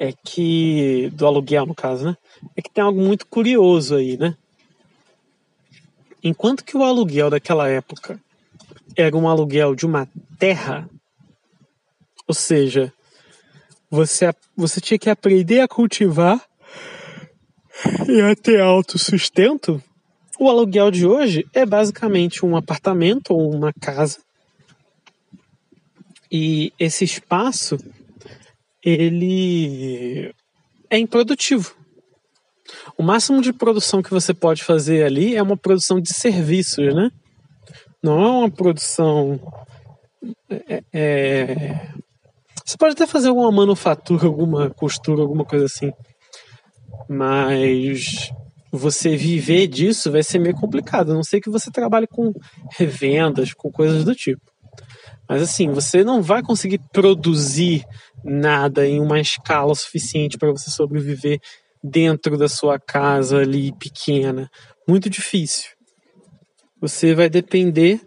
é que do aluguel no caso, né? É que tem algo muito curioso aí, né? Enquanto que o aluguel daquela época era um aluguel de uma terra, ou seja, você, você tinha que aprender a cultivar e a ter autossustento, o aluguel de hoje é basicamente um apartamento ou uma casa. E esse espaço, ele é improdutivo. O máximo de produção que você pode fazer ali é uma produção de serviços, né? Não é uma produção. É, é... Você pode até fazer alguma manufatura, alguma costura, alguma coisa assim. Mas você viver disso vai ser meio complicado, a não ser que você trabalhe com revendas, com coisas do tipo. Mas assim, você não vai conseguir produzir nada em uma escala suficiente para você sobreviver dentro da sua casa ali pequena. Muito difícil. Você vai depender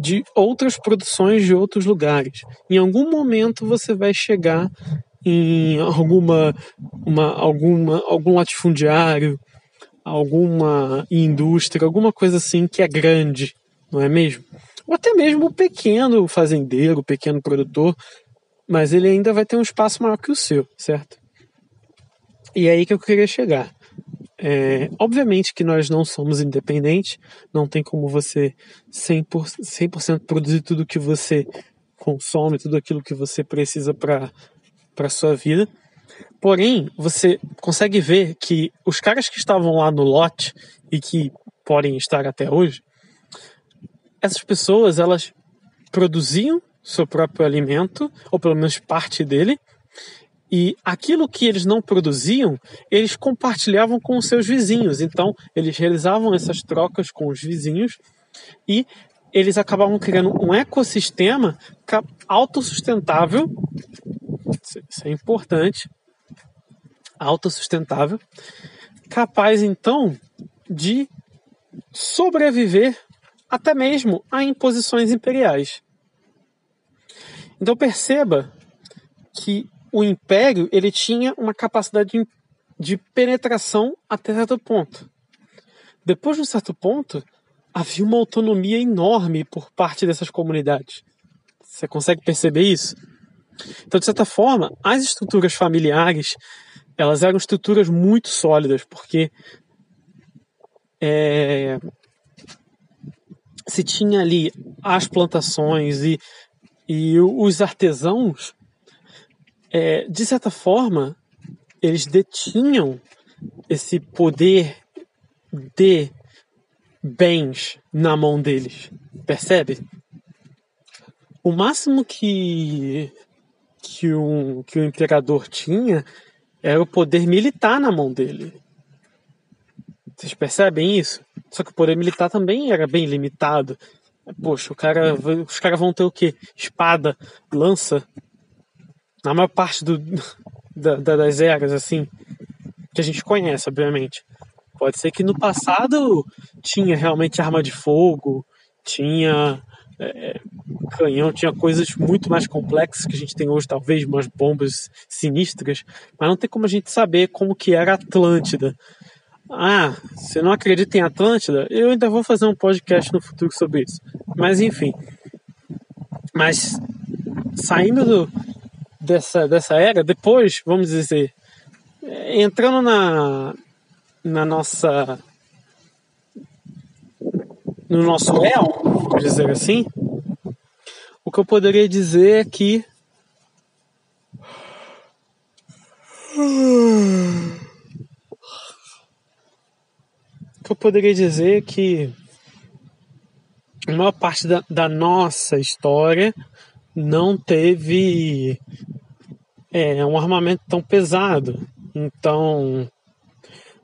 de outras produções de outros lugares. Em algum momento você vai chegar em alguma, uma, alguma, algum latifundiário, alguma indústria, alguma coisa assim que é grande, não é mesmo? Ou até mesmo o pequeno fazendeiro, o pequeno produtor, mas ele ainda vai ter um espaço maior que o seu, certo? E é aí que eu queria chegar. É, obviamente que nós não somos independentes, não tem como você 100%, 100 produzir tudo que você consome, tudo aquilo que você precisa para para sua vida. Porém, você consegue ver que os caras que estavam lá no lote e que podem estar até hoje, essas pessoas elas produziam seu próprio alimento, ou pelo menos parte dele, e aquilo que eles não produziam, eles compartilhavam com os seus vizinhos. Então, eles realizavam essas trocas com os vizinhos e eles acabavam criando um ecossistema autossustentável isso é importante, autossustentável, capaz então de sobreviver até mesmo a imposições imperiais. Então perceba que o império ele tinha uma capacidade de, de penetração até certo ponto. Depois de um certo ponto, havia uma autonomia enorme por parte dessas comunidades. Você consegue perceber isso? Então, de certa forma, as estruturas familiares elas eram estruturas muito sólidas, porque é, se tinha ali as plantações e, e os artesãos, é, de certa forma, eles detinham esse poder de bens na mão deles, percebe? O máximo que que um, que o imperador tinha era o poder militar na mão dele. Vocês percebem isso? Só que o poder militar também era bem limitado. Poxa, cara, os caras vão ter o quê? Espada, lança. Na maior parte do, da, das eras, assim, que a gente conhece, obviamente. Pode ser que no passado tinha realmente arma de fogo, tinha canhão, tinha coisas muito mais complexas que a gente tem hoje, talvez umas bombas sinistras, mas não tem como a gente saber como que era Atlântida. Ah, você não acredita em Atlântida? Eu ainda vou fazer um podcast no futuro sobre isso. Mas enfim. Mas saindo do, dessa, dessa era, depois, vamos dizer, entrando na, na nossa no nosso el, vamos dizer assim, o que eu poderia dizer é que o que eu poderia dizer é que a maior parte da, da nossa história não teve é, um armamento tão pesado. Então,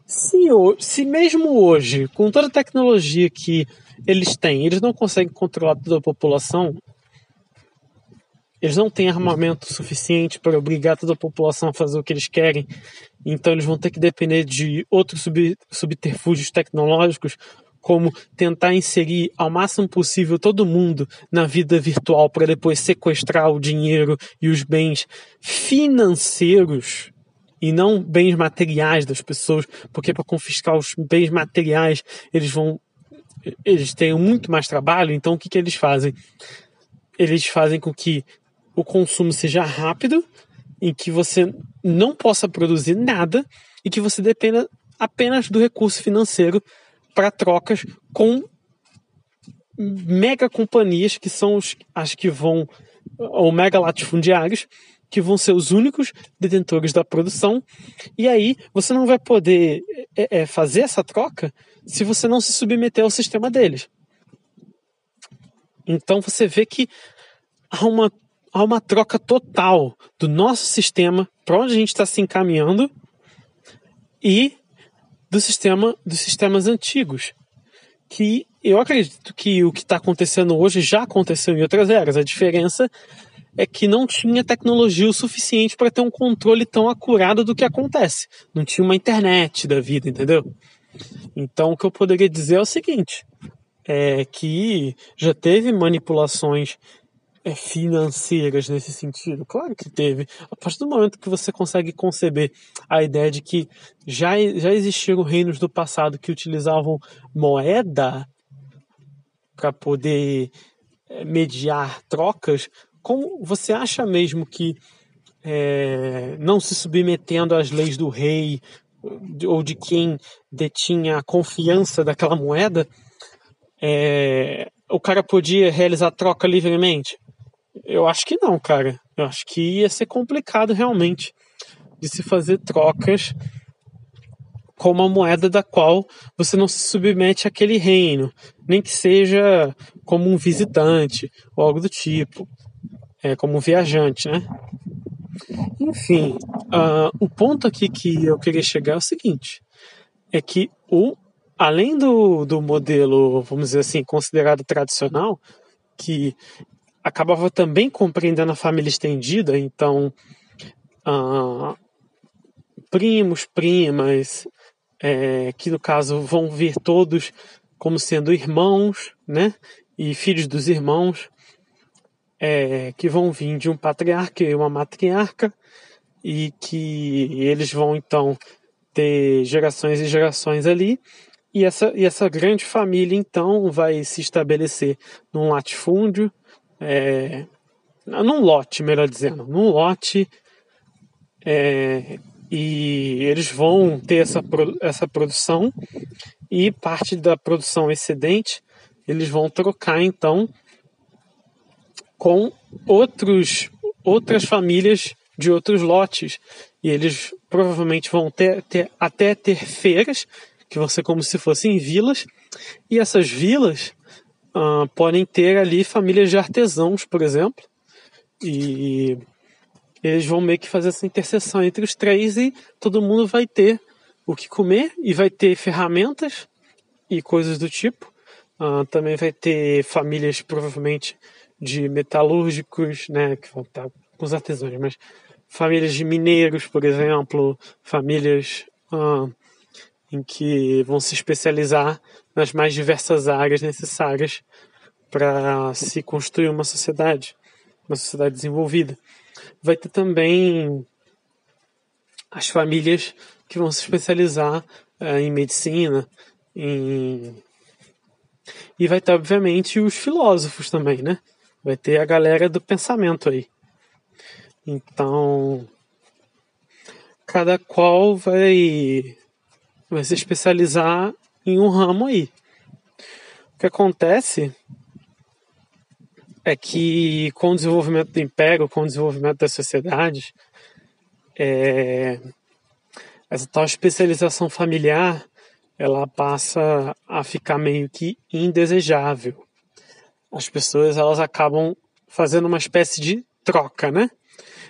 se, se mesmo hoje, com toda a tecnologia que eles têm, eles não conseguem controlar toda a população, eles não têm armamento suficiente para obrigar toda a população a fazer o que eles querem, então eles vão ter que depender de outros sub, subterfúgios tecnológicos, como tentar inserir ao máximo possível todo mundo na vida virtual para depois sequestrar o dinheiro e os bens financeiros e não bens materiais das pessoas, porque para confiscar os bens materiais eles vão eles têm muito mais trabalho, então o que, que eles fazem? Eles fazem com que o consumo seja rápido, em que você não possa produzir nada e que você dependa apenas do recurso financeiro para trocas com mega companhias que são as que vão, ou mega latifundiários, que vão ser os únicos detentores da produção, e aí você não vai poder é, é, fazer essa troca se você não se submeter ao sistema deles. Então você vê que há uma, há uma troca total do nosso sistema para onde a gente está se encaminhando e do sistema dos sistemas antigos. Que eu acredito que o que está acontecendo hoje já aconteceu em outras eras. A diferença é que não tinha tecnologia o suficiente para ter um controle tão acurado do que acontece. Não tinha uma internet da vida, entendeu? Então o que eu poderia dizer é o seguinte: é que já teve manipulações é, financeiras nesse sentido? Claro que teve. A partir do momento que você consegue conceber a ideia de que já, já existiram reinos do passado que utilizavam moeda para poder é, mediar trocas, como você acha mesmo que é, não se submetendo às leis do rei ou de quem detinha a confiança daquela moeda, é, o cara podia realizar troca livremente? Eu acho que não, cara. Eu acho que ia ser complicado realmente de se fazer trocas com uma moeda da qual você não se submete àquele reino, nem que seja como um visitante ou algo do tipo, é, como um viajante, né? Enfim, uh, o ponto aqui que eu queria chegar é o seguinte: é que o além do, do modelo, vamos dizer assim, considerado tradicional, que acabava também compreendendo a família estendida, então ah, primos, primas, é, que no caso vão vir todos como sendo irmãos, né? E filhos dos irmãos, é, que vão vir de um patriarca e uma matriarca, e que eles vão então ter gerações e gerações ali, e essa, e essa grande família então vai se estabelecer num latifúndio, é, num lote, melhor dizendo, num lote, é, e eles vão ter essa, essa produção e parte da produção excedente eles vão trocar então com outros outras famílias de outros lotes. E eles provavelmente vão ter, ter até ter feiras que vão ser como se fossem vilas. E essas vilas uh, podem ter ali famílias de artesãos, por exemplo, e eles vão meio que fazer essa interseção entre os três e todo mundo vai ter o que comer e vai ter ferramentas e coisas do tipo. Uh, também vai ter famílias provavelmente de metalúrgicos, né, que vão estar com os artesãos, mas famílias de mineiros, por exemplo, famílias uh, em que vão se especializar nas mais diversas áreas necessárias para se construir uma sociedade, uma sociedade desenvolvida. Vai ter também as famílias que vão se especializar uh, em medicina, em... e vai ter obviamente os filósofos também, né? Vai ter a galera do pensamento aí. Então, cada qual vai vai se especializar em um ramo aí. O que acontece é que com o desenvolvimento do império, com o desenvolvimento das sociedades, é, essa tal especialização familiar ela passa a ficar meio que indesejável. As pessoas elas acabam fazendo uma espécie de troca, né?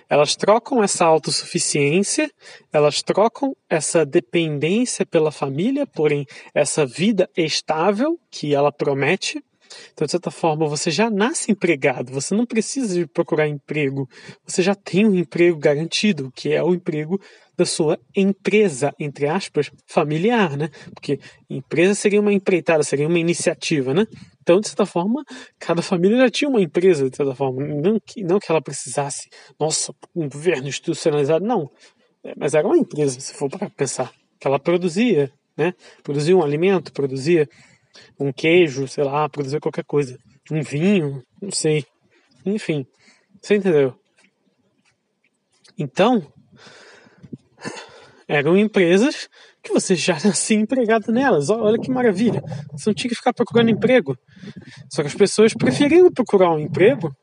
Elas trocam essa autossuficiência, elas trocam essa dependência pela família, porém essa vida estável que ela promete, Então, de certa forma, você já nasce empregado, você não precisa de procurar emprego, você já tem um emprego garantido, que é o emprego da sua empresa, entre aspas, familiar, né? Porque empresa seria uma empreitada, seria uma iniciativa, né? Então, de certa forma, cada família já tinha uma empresa, de certa forma. Não que, não que ela precisasse, nossa, um governo institucionalizado, não. É, mas era uma empresa, se for para pensar, que ela produzia, né? Produzia um alimento, produzia um queijo, sei lá, produzia qualquer coisa. Um vinho, não sei. Enfim, você entendeu? Então, eram empresas que você já nascia empregado nelas. Olha que maravilha. Você não tinha que ficar procurando emprego. Só que as pessoas preferiam procurar um emprego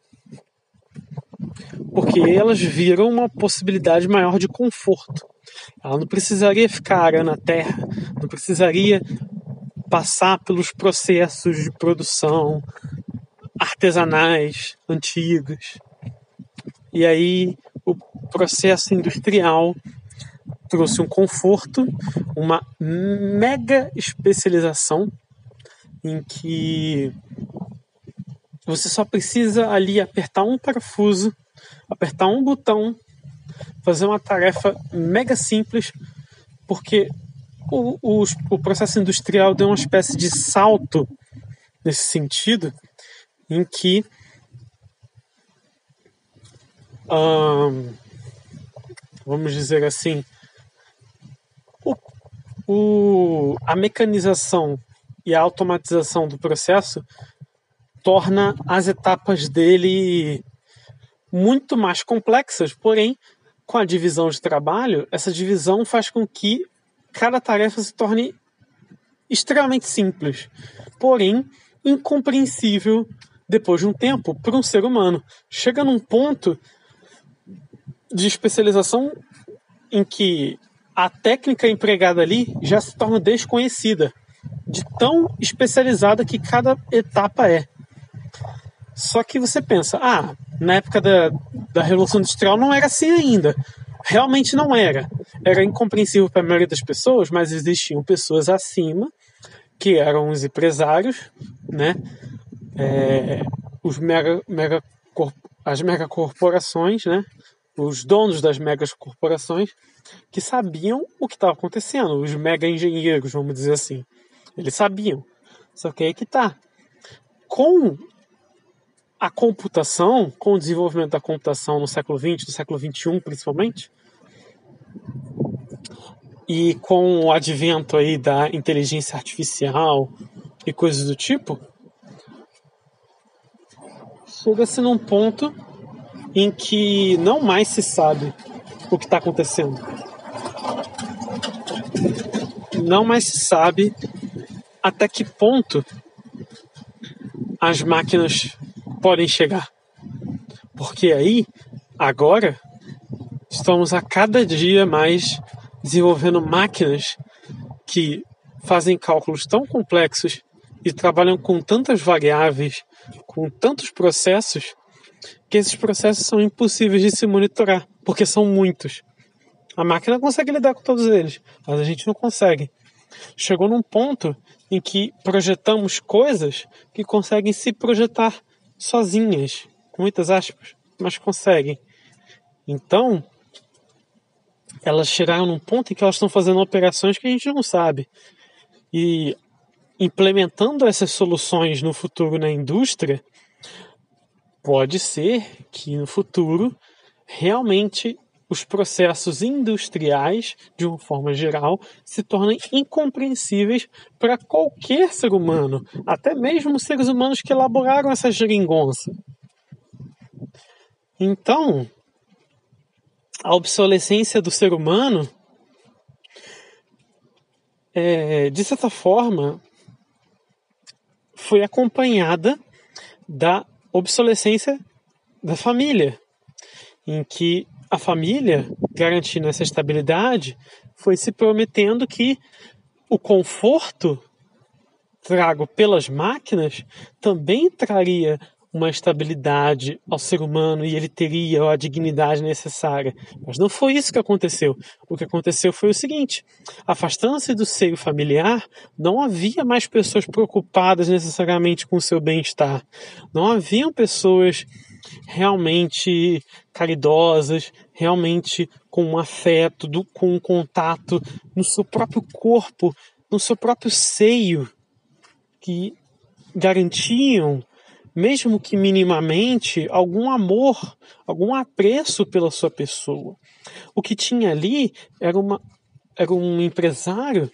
porque elas viram uma possibilidade maior de conforto. Ela não precisaria ficar arando a terra, não precisaria passar pelos processos de produção artesanais antigos. E aí o processo industrial trouxe um conforto, uma mega especialização em que você só precisa ali apertar um parafuso, apertar um botão, fazer uma tarefa mega simples, porque o, o, o processo industrial deu uma espécie de salto nesse sentido, em que vamos dizer assim, o, a mecanização e a automatização do processo torna as etapas dele muito mais complexas, porém, com a divisão de trabalho, essa divisão faz com que cada tarefa se torne extremamente simples, porém incompreensível depois de um tempo para um ser humano. Chega num ponto de especialização em que a técnica empregada ali já se torna desconhecida, de tão especializada que cada etapa é. Só que você pensa, ah, na época da, da Revolução Industrial não era assim ainda. Realmente não era. Era incompreensível para a maioria das pessoas, mas existiam pessoas acima, que eram os empresários, né? É, os mega, mega, as megacorporações, né? Os donos das megacorporações, que sabiam o que estava acontecendo, os mega engenheiros, vamos dizer assim. Eles sabiam. Só que aí que tá. Com a computação, com o desenvolvimento da computação no século XX, no século XXI principalmente, e com o advento aí da inteligência artificial e coisas do tipo, chega-se num ponto em que não mais se sabe o que está acontecendo. Não mais se sabe até que ponto as máquinas podem chegar. Porque aí, agora, estamos a cada dia mais desenvolvendo máquinas que fazem cálculos tão complexos e trabalham com tantas variáveis, com tantos processos, que esses processos são impossíveis de se monitorar, porque são muitos. A máquina consegue lidar com todos eles, mas a gente não consegue. Chegou num ponto em que projetamos coisas que conseguem se projetar sozinhas, com muitas aspas, mas conseguem. Então, elas chegaram num ponto em que elas estão fazendo operações que a gente não sabe. E implementando essas soluções no futuro na indústria, pode ser que no futuro realmente os processos industriais, de uma forma geral, se tornem incompreensíveis para qualquer ser humano, até mesmo seres humanos que elaboraram essa geringonça. Então, a obsolescência do ser humano, é, de certa forma, foi acompanhada da obsolescência da família, em que a família, garantindo essa estabilidade, foi se prometendo que o conforto trago pelas máquinas também traria uma estabilidade ao ser humano e ele teria a dignidade necessária. Mas não foi isso que aconteceu. O que aconteceu foi o seguinte: afastando-se do seio familiar, não havia mais pessoas preocupadas necessariamente com o seu bem-estar. Não haviam pessoas realmente caridosas, realmente com um afeto, do, com um contato no seu próprio corpo, no seu próprio seio, que garantiam mesmo que minimamente, algum amor, algum apreço pela sua pessoa. O que tinha ali era, uma, era um empresário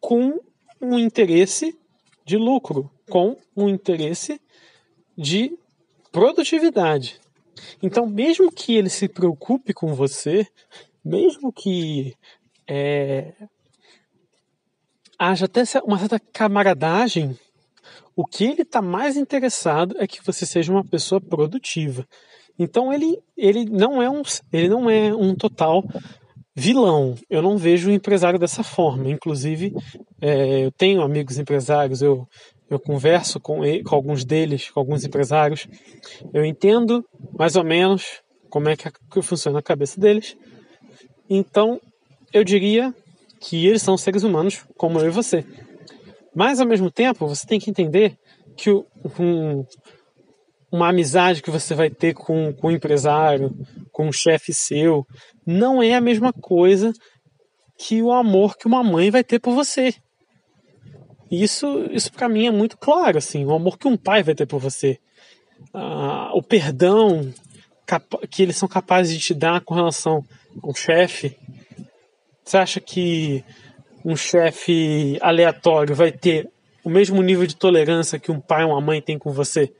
com um interesse de lucro, com um interesse de produtividade. Então, mesmo que ele se preocupe com você, mesmo que é, haja até uma certa camaradagem o que ele está mais interessado é que você seja uma pessoa produtiva. Então ele, ele não é um ele não é um total vilão. Eu não vejo o empresário dessa forma. Inclusive, é, eu tenho amigos empresários, eu, eu converso com, com alguns deles, com alguns empresários. Eu entendo mais ou menos como é que, que funciona a cabeça deles. Então, eu diria que eles são seres humanos como eu e você. Mas ao mesmo tempo, você tem que entender que um, uma amizade que você vai ter com, com um empresário, com um chefe seu, não é a mesma coisa que o amor que uma mãe vai ter por você. Isso, isso para mim é muito claro, assim, o amor que um pai vai ter por você, ah, o perdão que eles são capazes de te dar com relação ao chefe. Você acha que um chefe aleatório vai ter o mesmo nível de tolerância que um pai ou uma mãe tem com você?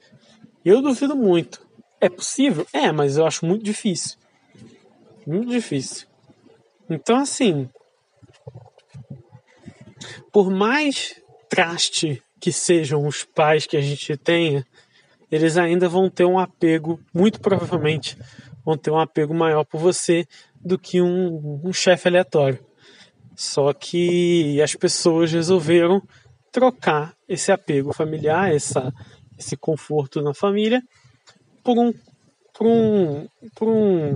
Eu duvido muito. É possível? É, mas eu acho muito difícil. Muito difícil. Então, assim, por mais traste que sejam os pais que a gente tenha, eles ainda vão ter um apego, muito provavelmente, vão ter um apego maior por você do que um, um chefe aleatório. Só que as pessoas resolveram trocar esse apego familiar, essa, esse conforto na família, por um, por um, por um,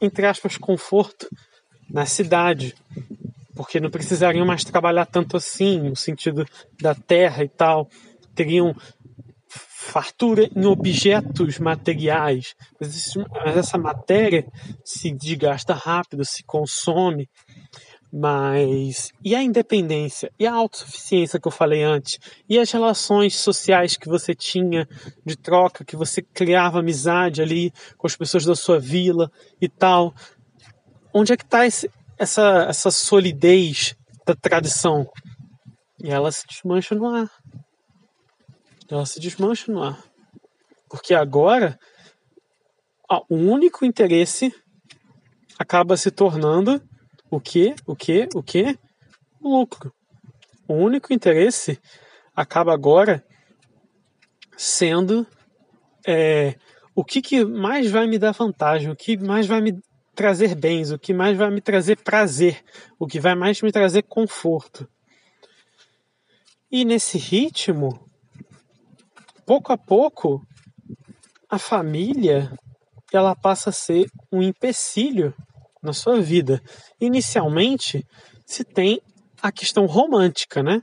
entre aspas, conforto na cidade, porque não precisariam mais trabalhar tanto assim, no sentido da terra e tal, teriam fartura em objetos materiais, mas essa matéria se desgasta rápido, se consome, mas e a independência e a autossuficiência que eu falei antes? E as relações sociais que você tinha de troca, que você criava amizade ali com as pessoas da sua vila e tal? Onde é que está essa, essa solidez da tradição? E ela se desmancha no ar. Ela se desmancha no ar. Porque agora ó, o único interesse acaba se tornando o que? O que? O que? O lucro. O único interesse acaba agora sendo é, o que, que mais vai me dar vantagem, o que mais vai me trazer bens, o que mais vai me trazer prazer, o que vai mais me trazer conforto. E nesse ritmo, pouco a pouco, a família ela passa a ser um empecilho na sua vida. Inicialmente, se tem a questão romântica, né?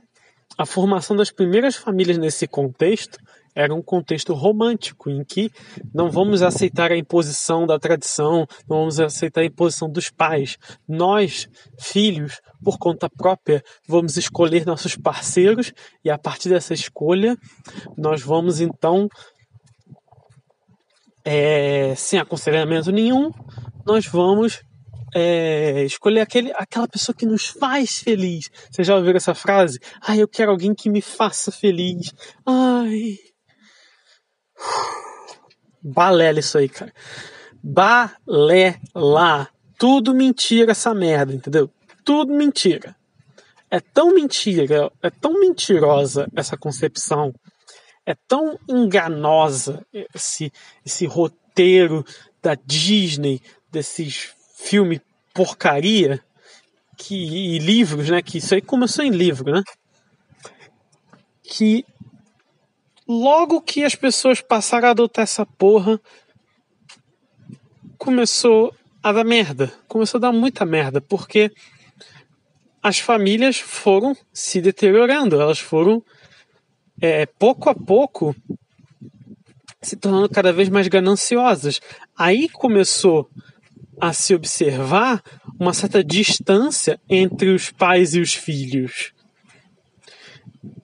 A formação das primeiras famílias nesse contexto era um contexto romântico, em que não vamos aceitar a imposição da tradição, não vamos aceitar a imposição dos pais. Nós, filhos, por conta própria, vamos escolher nossos parceiros e a partir dessa escolha, nós vamos então, é, sem aconselhamento nenhum, nós vamos é, escolher aquele, aquela pessoa que nos faz feliz. Você já ouviu essa frase? Ai, eu quero alguém que me faça feliz. Ai. Balela isso aí, cara. Balela. Tudo mentira essa merda, entendeu? Tudo mentira. É tão mentira, é tão mentirosa essa concepção, é tão enganosa esse, esse roteiro da Disney, desses filme porcaria que, e livros, né? Que isso aí começou em livro, né? Que logo que as pessoas passaram a adotar essa porra, começou a dar merda. Começou a dar muita merda, porque as famílias foram se deteriorando, elas foram é, pouco a pouco se tornando cada vez mais gananciosas. Aí começou a se observar uma certa distância entre os pais e os filhos.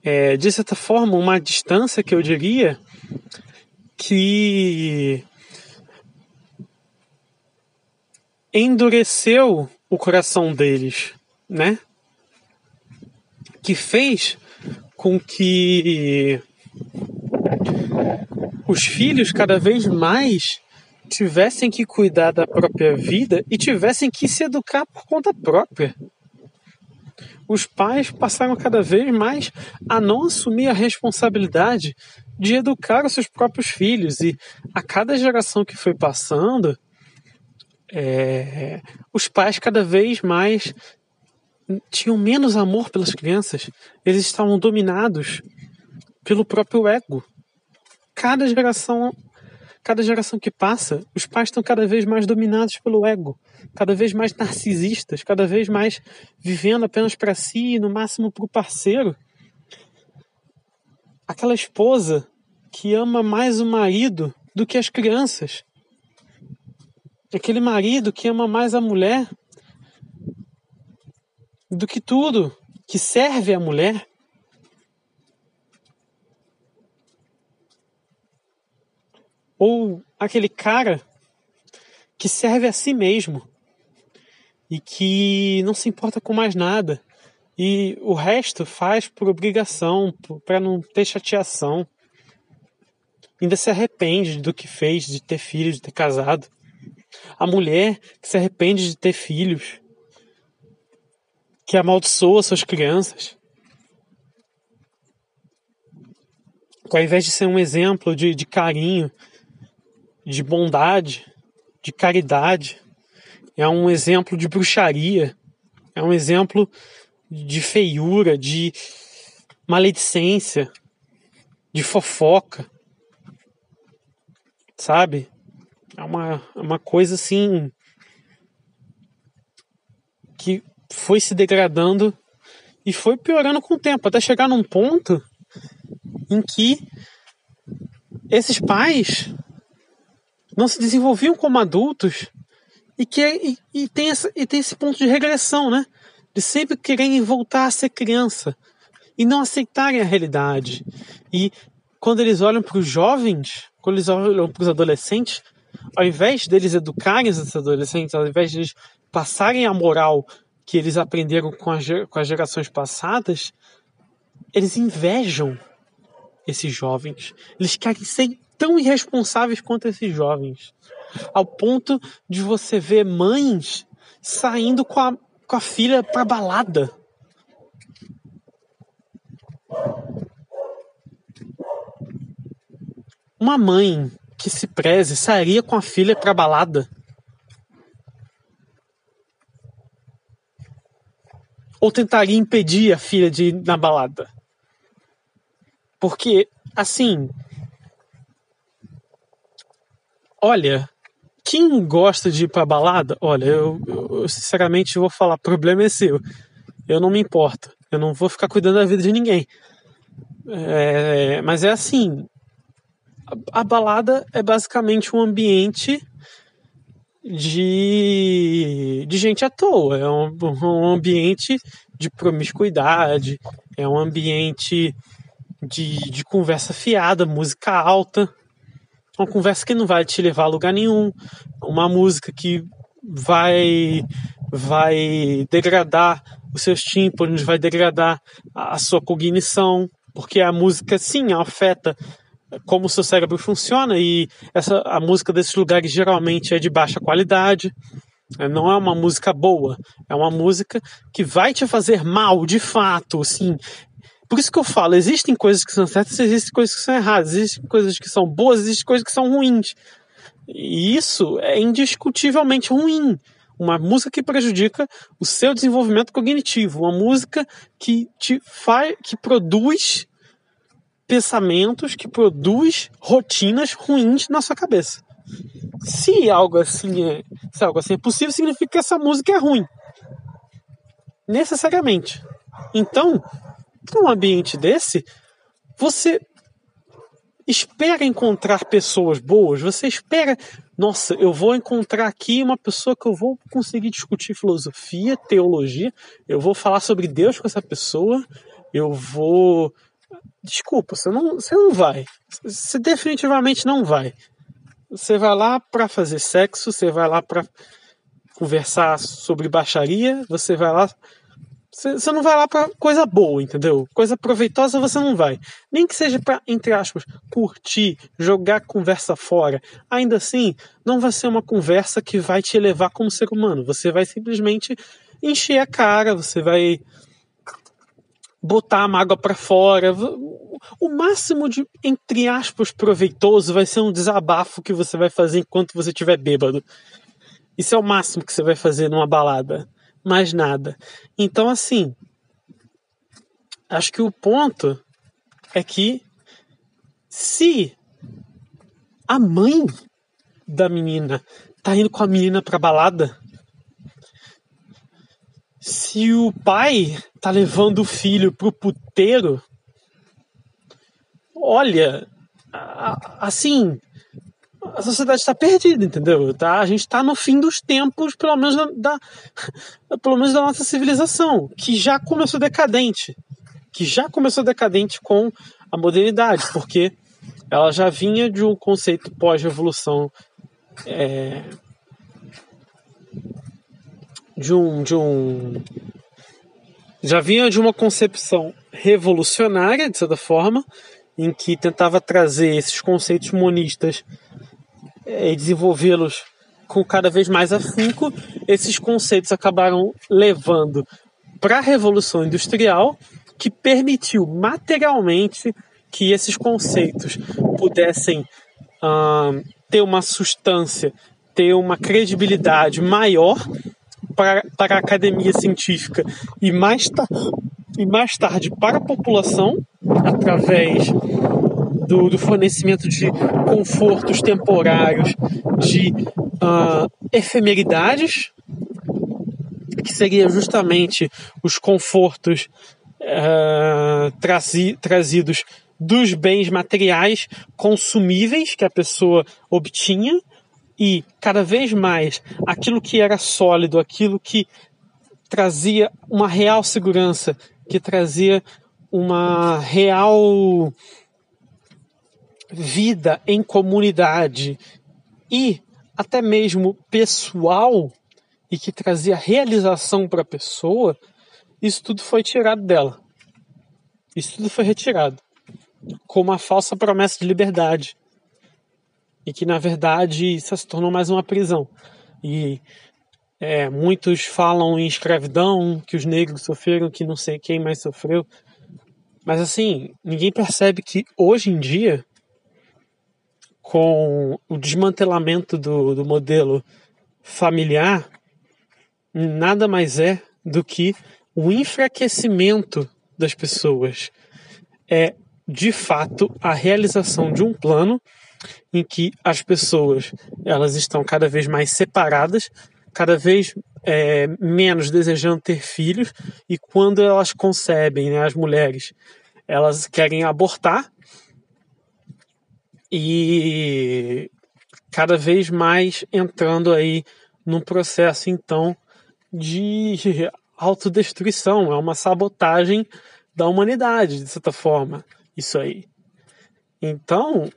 É, de certa forma, uma distância que eu diria que endureceu o coração deles, né? Que fez com que os filhos cada vez mais tivessem que cuidar da própria vida e tivessem que se educar por conta própria. Os pais passaram cada vez mais a não assumir a responsabilidade de educar os seus próprios filhos e a cada geração que foi passando, é, os pais cada vez mais tinham menos amor pelas crianças, eles estavam dominados pelo próprio ego. Cada geração, cada geração que passa, os pais estão cada vez mais dominados pelo ego, cada vez mais narcisistas, cada vez mais vivendo apenas para si e no máximo para o parceiro. Aquela esposa que ama mais o marido do que as crianças aquele marido que ama mais a mulher do que tudo, que serve a mulher. Ou aquele cara que serve a si mesmo e que não se importa com mais nada e o resto faz por obrigação, para não ter chateação. Ainda se arrepende do que fez, de ter filho, de ter casado. A mulher que se arrepende de ter filhos, que amaldiçoa suas crianças. Ao invés de ser um exemplo de, de carinho, de bondade, de caridade, é um exemplo de bruxaria, é um exemplo de feiura, de maledicência, de fofoca, sabe? É uma, é uma coisa assim que foi se degradando e foi piorando com o tempo, até chegar num ponto em que esses pais não se desenvolviam como adultos e que e, e, tem essa, e tem esse ponto de regressão, né? De sempre quererem voltar a ser criança e não aceitarem a realidade. E quando eles olham para os jovens, quando eles olham para os adolescentes, ao invés deles educarem esses adolescentes, ao invés de eles passarem a moral que eles aprenderam com, a, com as gerações passadas, eles invejam esses jovens. Eles querem ser tão irresponsáveis quanto esses jovens. Ao ponto de você ver mães saindo com a, com a filha pra balada. Uma mãe que se preze sairia com a filha para balada? Ou tentaria impedir a filha de ir na balada? Porque, assim. Olha, quem gosta de ir pra balada, olha, eu, eu, sinceramente vou falar, problema é seu. Eu não me importo. Eu não vou ficar cuidando da vida de ninguém. É, mas é assim, a balada é basicamente um ambiente de, de gente à toa. É um, um ambiente de promiscuidade, é um ambiente de, de conversa fiada, música alta. Uma conversa que não vai te levar a lugar nenhum. Uma música que vai, vai degradar os seus tímpanos, vai degradar a, sua cognição. Porque a música, sim, afeta como o seu cérebro funciona e essa a música desses lugares geralmente é de baixa qualidade. É, não é uma música boa, é uma música que vai te fazer mal, de fato, assim. Por isso que eu falo, existem coisas que são certas, existem coisas que são erradas, existem coisas que são boas, existem coisas que são ruins. E isso é indiscutivelmente ruim. Uma música que prejudica o seu desenvolvimento cognitivo, uma música que te faz, que produz pensamentos, que produz rotinas ruins na sua cabeça. Se algo assim é, se algo assim é possível, significa que essa música é ruim. Necessariamente. Então, num ambiente desse, você espera encontrar pessoas boas, você espera, nossa, eu vou encontrar aqui uma pessoa que eu vou conseguir discutir filosofia, teologia, eu vou falar sobre Deus com essa pessoa, eu vou. Desculpa, você não, você não vai. Você definitivamente não vai. Você vai lá para fazer sexo, você vai lá para conversar sobre baixaria, você vai lá você não vai lá para coisa boa, entendeu? Coisa proveitosa você não vai. Nem que seja para, entre aspas, curtir, jogar conversa fora. Ainda assim, não vai ser uma conversa que vai te elevar como ser humano. Você vai simplesmente encher a cara, você vai botar a mágoa para fora. O máximo de, entre aspas, proveitoso vai ser um desabafo que você vai fazer enquanto você estiver bêbado. Isso é o máximo que você vai fazer numa balada mais nada. Então, assim, acho que o ponto é que se a mãe da menina tá indo com a menina pra balada, se o pai tá levando o filho pro puteiro, olha, assim, a sociedade está perdida, entendeu? Tá? A gente está no fim dos tempos, pelo menos da, pelo menos da nossa civilização, que já começou decadente, que já começou decadente com a modernidade, porque ela já vinha de um conceito pós-revolução, é, de um, de um, já vinha de uma concepção revolucionária de certa forma, em que tentava trazer esses conceitos monistas e desenvolvê-los com cada vez mais afinco, esses conceitos acabaram levando para a Revolução Industrial, que permitiu materialmente que esses conceitos pudessem uh, ter uma substância, ter uma credibilidade maior para, para a academia científica e mais, e mais tarde para a população, através do, do fornecimento de confortos temporários, de uh, efemeridades, que seria justamente os confortos uh, trazi, trazidos dos bens materiais consumíveis que a pessoa obtinha e cada vez mais aquilo que era sólido, aquilo que trazia uma real segurança, que trazia uma real vida em comunidade e até mesmo pessoal e que trazia realização para a pessoa, isso tudo foi tirado dela. Isso tudo foi retirado com uma falsa promessa de liberdade. E que na verdade isso se tornou mais uma prisão. E é, muitos falam em escravidão, que os negros sofreram, que não sei quem mais sofreu. Mas assim, ninguém percebe que hoje em dia com o desmantelamento do, do modelo familiar, nada mais é do que o enfraquecimento das pessoas. É, de fato, a realização de um plano em que as pessoas elas estão cada vez mais separadas, cada vez é, menos desejando ter filhos e quando elas concebem, né, as mulheres, elas querem abortar e cada vez mais entrando aí num processo então de autodestruição, é uma sabotagem da humanidade, de certa forma, isso aí. Então,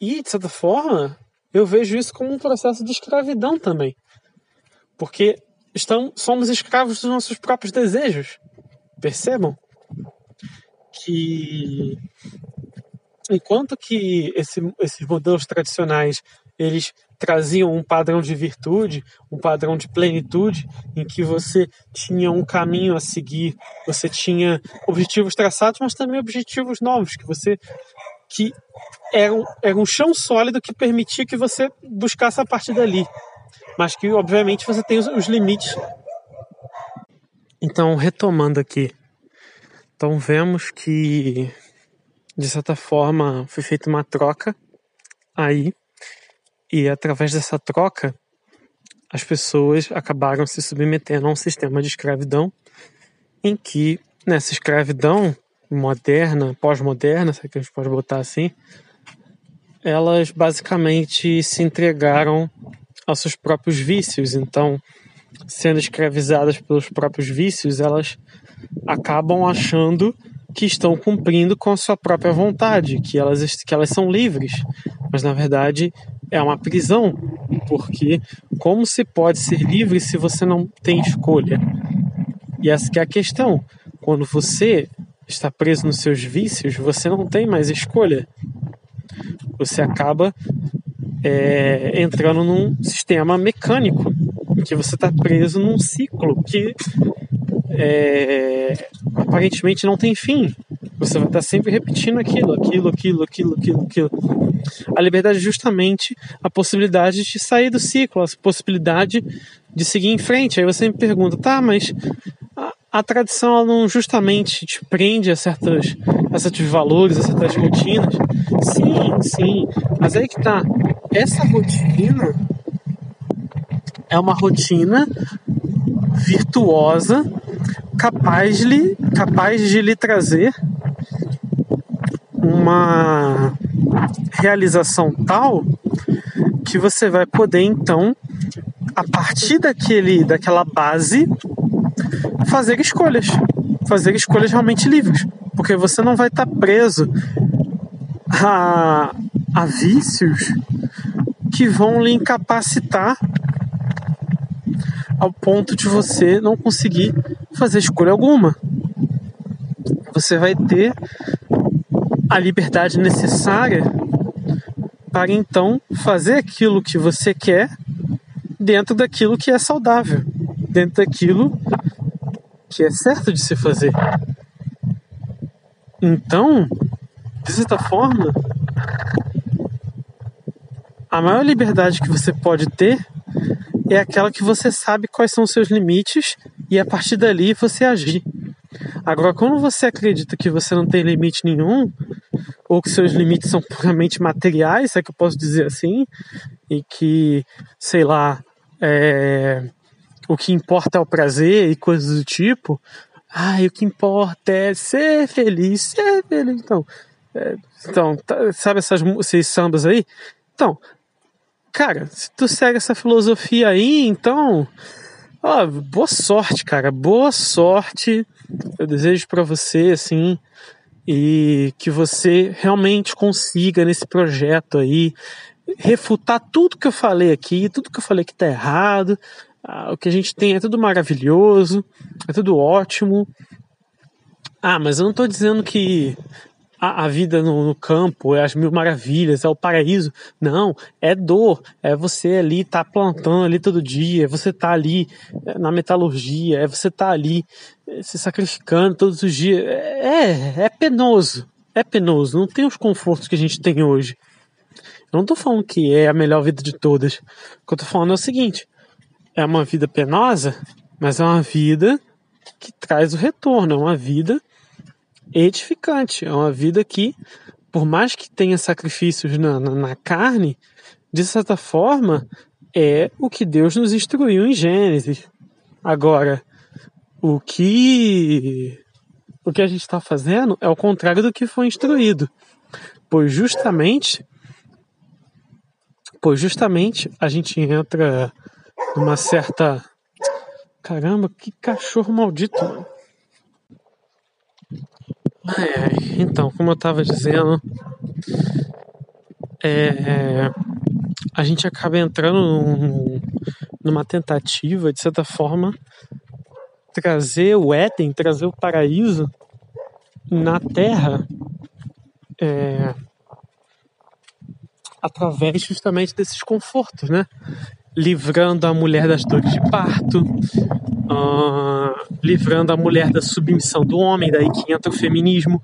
e de certa forma, eu vejo isso como um processo de escravidão também. Porque estamos, somos escravos dos nossos próprios desejos. Percebam? Que enquanto que esse, esses modelos tradicionais eles traziam um padrão de virtude, um padrão de plenitude, em que você tinha um caminho a seguir, você tinha objetivos traçados, mas também objetivos novos, que você que era um, era um chão sólido que permitia que você buscasse a partir dali, mas que obviamente você tem os, os limites. Então, retomando aqui, Então vemos que, de certa forma, foi feita uma troca aí, e através dessa troca, as pessoas acabaram se submetendo a um sistema de escravidão em que nessa escravidão moderna, pós-moderna, se é que a gente pode botar assim, elas basicamente se entregaram aos seus próprios vícios. Então, sendo escravizadas pelos próprios vícios, elas acabam achando que estão cumprindo com a sua própria vontade, que elas, que elas são livres. Mas na verdade é uma prisão, porque como se pode ser livre se você não tem escolha? E essa é a questão. Quando você está preso nos seus vícios, você não tem mais escolha. Você acaba é, entrando num sistema mecânico, em que você está preso num ciclo que é, aparentemente não tem fim. Você vai estar sempre repetindo aquilo, aquilo, aquilo, aquilo, aquilo, aquilo. A liberdade é justamente a possibilidade de sair do ciclo, a possibilidade de seguir em frente. Aí você me pergunta, tá, mas a, a tradição não justamente te prende a, certas, a certos valores, a certas rotinas? Sim, sim. Mas aí que tá. Essa rotina é uma rotina virtuosa capaz de, capaz de lhe trazer uma realização tal que você vai poder então a partir daquele daquela base fazer escolhas. Fazer escolhas realmente livres. Porque você não vai estar preso a, a vícios que vão lhe incapacitar ao ponto de você não conseguir fazer escolha alguma. Você vai ter a liberdade necessária para então fazer aquilo que você quer dentro daquilo que é saudável, dentro daquilo que é certo de se fazer. Então, de certa forma, a maior liberdade que você pode ter é aquela que você sabe quais são os seus limites e a partir dali você agir. Agora, quando você acredita que você não tem limite nenhum, ou que seus limites são puramente materiais, é que eu posso dizer assim, e que, sei lá, é, o que importa é o prazer e coisas do tipo, ai, o que importa é ser feliz, ser feliz. Então, é, então tá, sabe essas, esses sambas aí? Então, cara, se tu segue essa filosofia aí, então, ó, boa sorte, cara, boa sorte. Eu desejo para você, assim, e que você realmente consiga nesse projeto aí refutar tudo que eu falei aqui, tudo que eu falei que tá errado. Ah, o que a gente tem é tudo maravilhoso, é tudo ótimo. Ah, mas eu não tô dizendo que a, a vida no, no, campo, é as mil maravilhas, é o paraíso. Não, é dor. É você ali tá plantando ali todo dia, é você tá ali é, na metalurgia, é você tá ali é, se sacrificando todos os dias. É, é penoso. É penoso. Não tem os confortos que a gente tem hoje. Eu não tô falando que é a melhor vida de todas. O que eu tô falando é o seguinte: é uma vida penosa, mas é uma vida que traz o retorno, é uma vida edificante. É uma vida que, por mais que tenha sacrifícios na, na, na carne, de certa forma, é o que Deus nos instruiu em Gênesis. Agora, o que o que a gente está fazendo é o contrário do que foi instruído, pois justamente, pois justamente a gente entra numa certa caramba, que cachorro maldito, mano. Ai, ai. Então, como eu estava dizendo, é, a gente acaba entrando num, numa tentativa, de certa forma, trazer o Éden, trazer o paraíso na Terra é, através justamente desses confortos, né? Livrando a mulher das dores de parto, uh, livrando a mulher da submissão do homem, daí que entra o feminismo.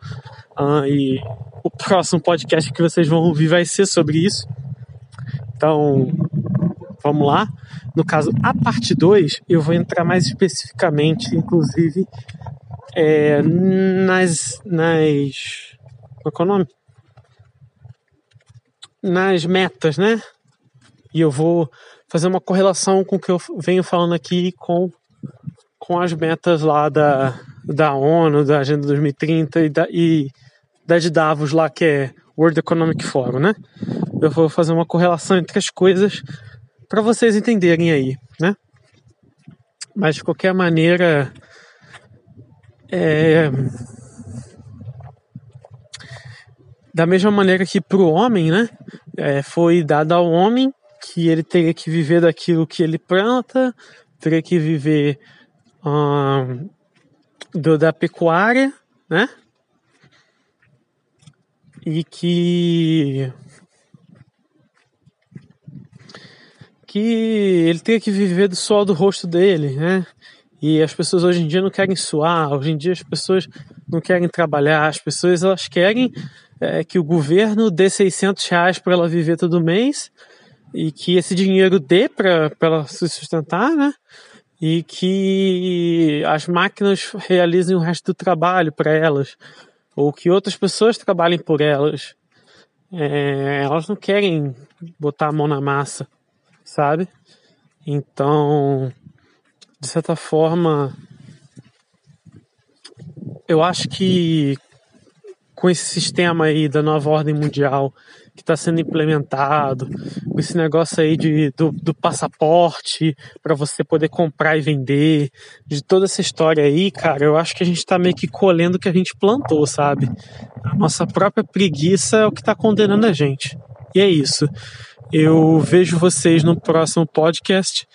Uh, e o próximo podcast que vocês vão ouvir vai ser sobre isso. Então, vamos lá. No caso, a parte 2, eu vou entrar mais especificamente, inclusive, é, nas, nas. Qual é o nome? Nas metas, né? E eu vou fazer uma correlação com o que eu venho falando aqui com, com as metas lá da, da ONU, da Agenda 2030 e da, e da de Davos lá, que é World Economic Forum, né? Eu vou fazer uma correlação entre as coisas para vocês entenderem aí, né? Mas de qualquer maneira, é, da mesma maneira que para o homem, né, é, foi dado ao homem que ele teria que viver daquilo que ele planta, teria que viver do, da pecuária, né, e que que ele tem que viver do sol do rosto dele, né? E as pessoas hoje em dia não querem suar, hoje em dia as pessoas não querem trabalhar, as pessoas elas querem é, que o governo dê 600 reais para ela viver todo mês e que esse dinheiro dê para ela se sustentar, né? E que as máquinas realizem o resto do trabalho para elas, ou que outras pessoas trabalhem por elas. É, elas não querem botar a mão na massa sabe? Então, de certa forma, eu acho que com esse sistema aí da nova ordem mundial que está sendo implementado, com esse negócio aí de, do, do passaporte para você poder comprar e vender, de toda essa história aí, cara, eu acho que a gente está meio que colhendo o que a gente plantou, sabe? A nossa própria preguiça é o que está condenando a gente. E é isso. Eu vejo vocês no próximo podcast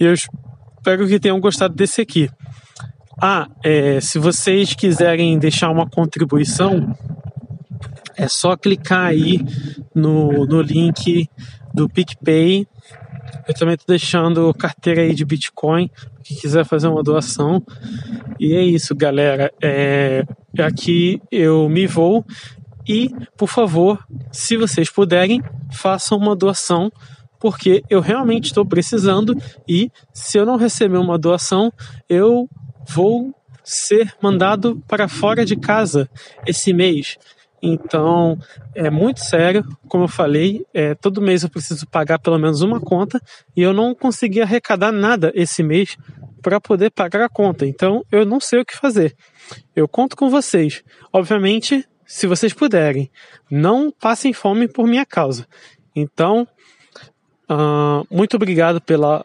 e eu espero que tenham gostado desse aqui. Ah, é, se vocês quiserem deixar uma contribuição, é só clicar aí no, no link do PicPay. Eu também estou deixando carteira aí de Bitcoin, quem quiser fazer uma doação. E é isso, galera. É, aqui eu me vou e, por favor, se vocês puderem, façam uma doação, porque eu realmente estou precisando e se eu não receber uma doação, eu vou ser mandado para fora de casa esse mês. Então é muito sério, como eu falei, é, todo mês eu preciso pagar pelo menos uma conta e eu não consegui arrecadar nada esse mês para poder pagar a conta. Então eu não sei o que fazer. Eu conto com vocês. Obviamente, se vocês puderem, não passem fome por minha causa. Então, uh, muito obrigado pela.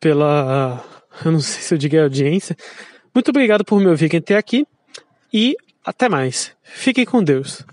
pela. Eu não sei se eu digo audiência. Muito obrigado por me ouvir até aqui e até mais. Fiquem com Deus.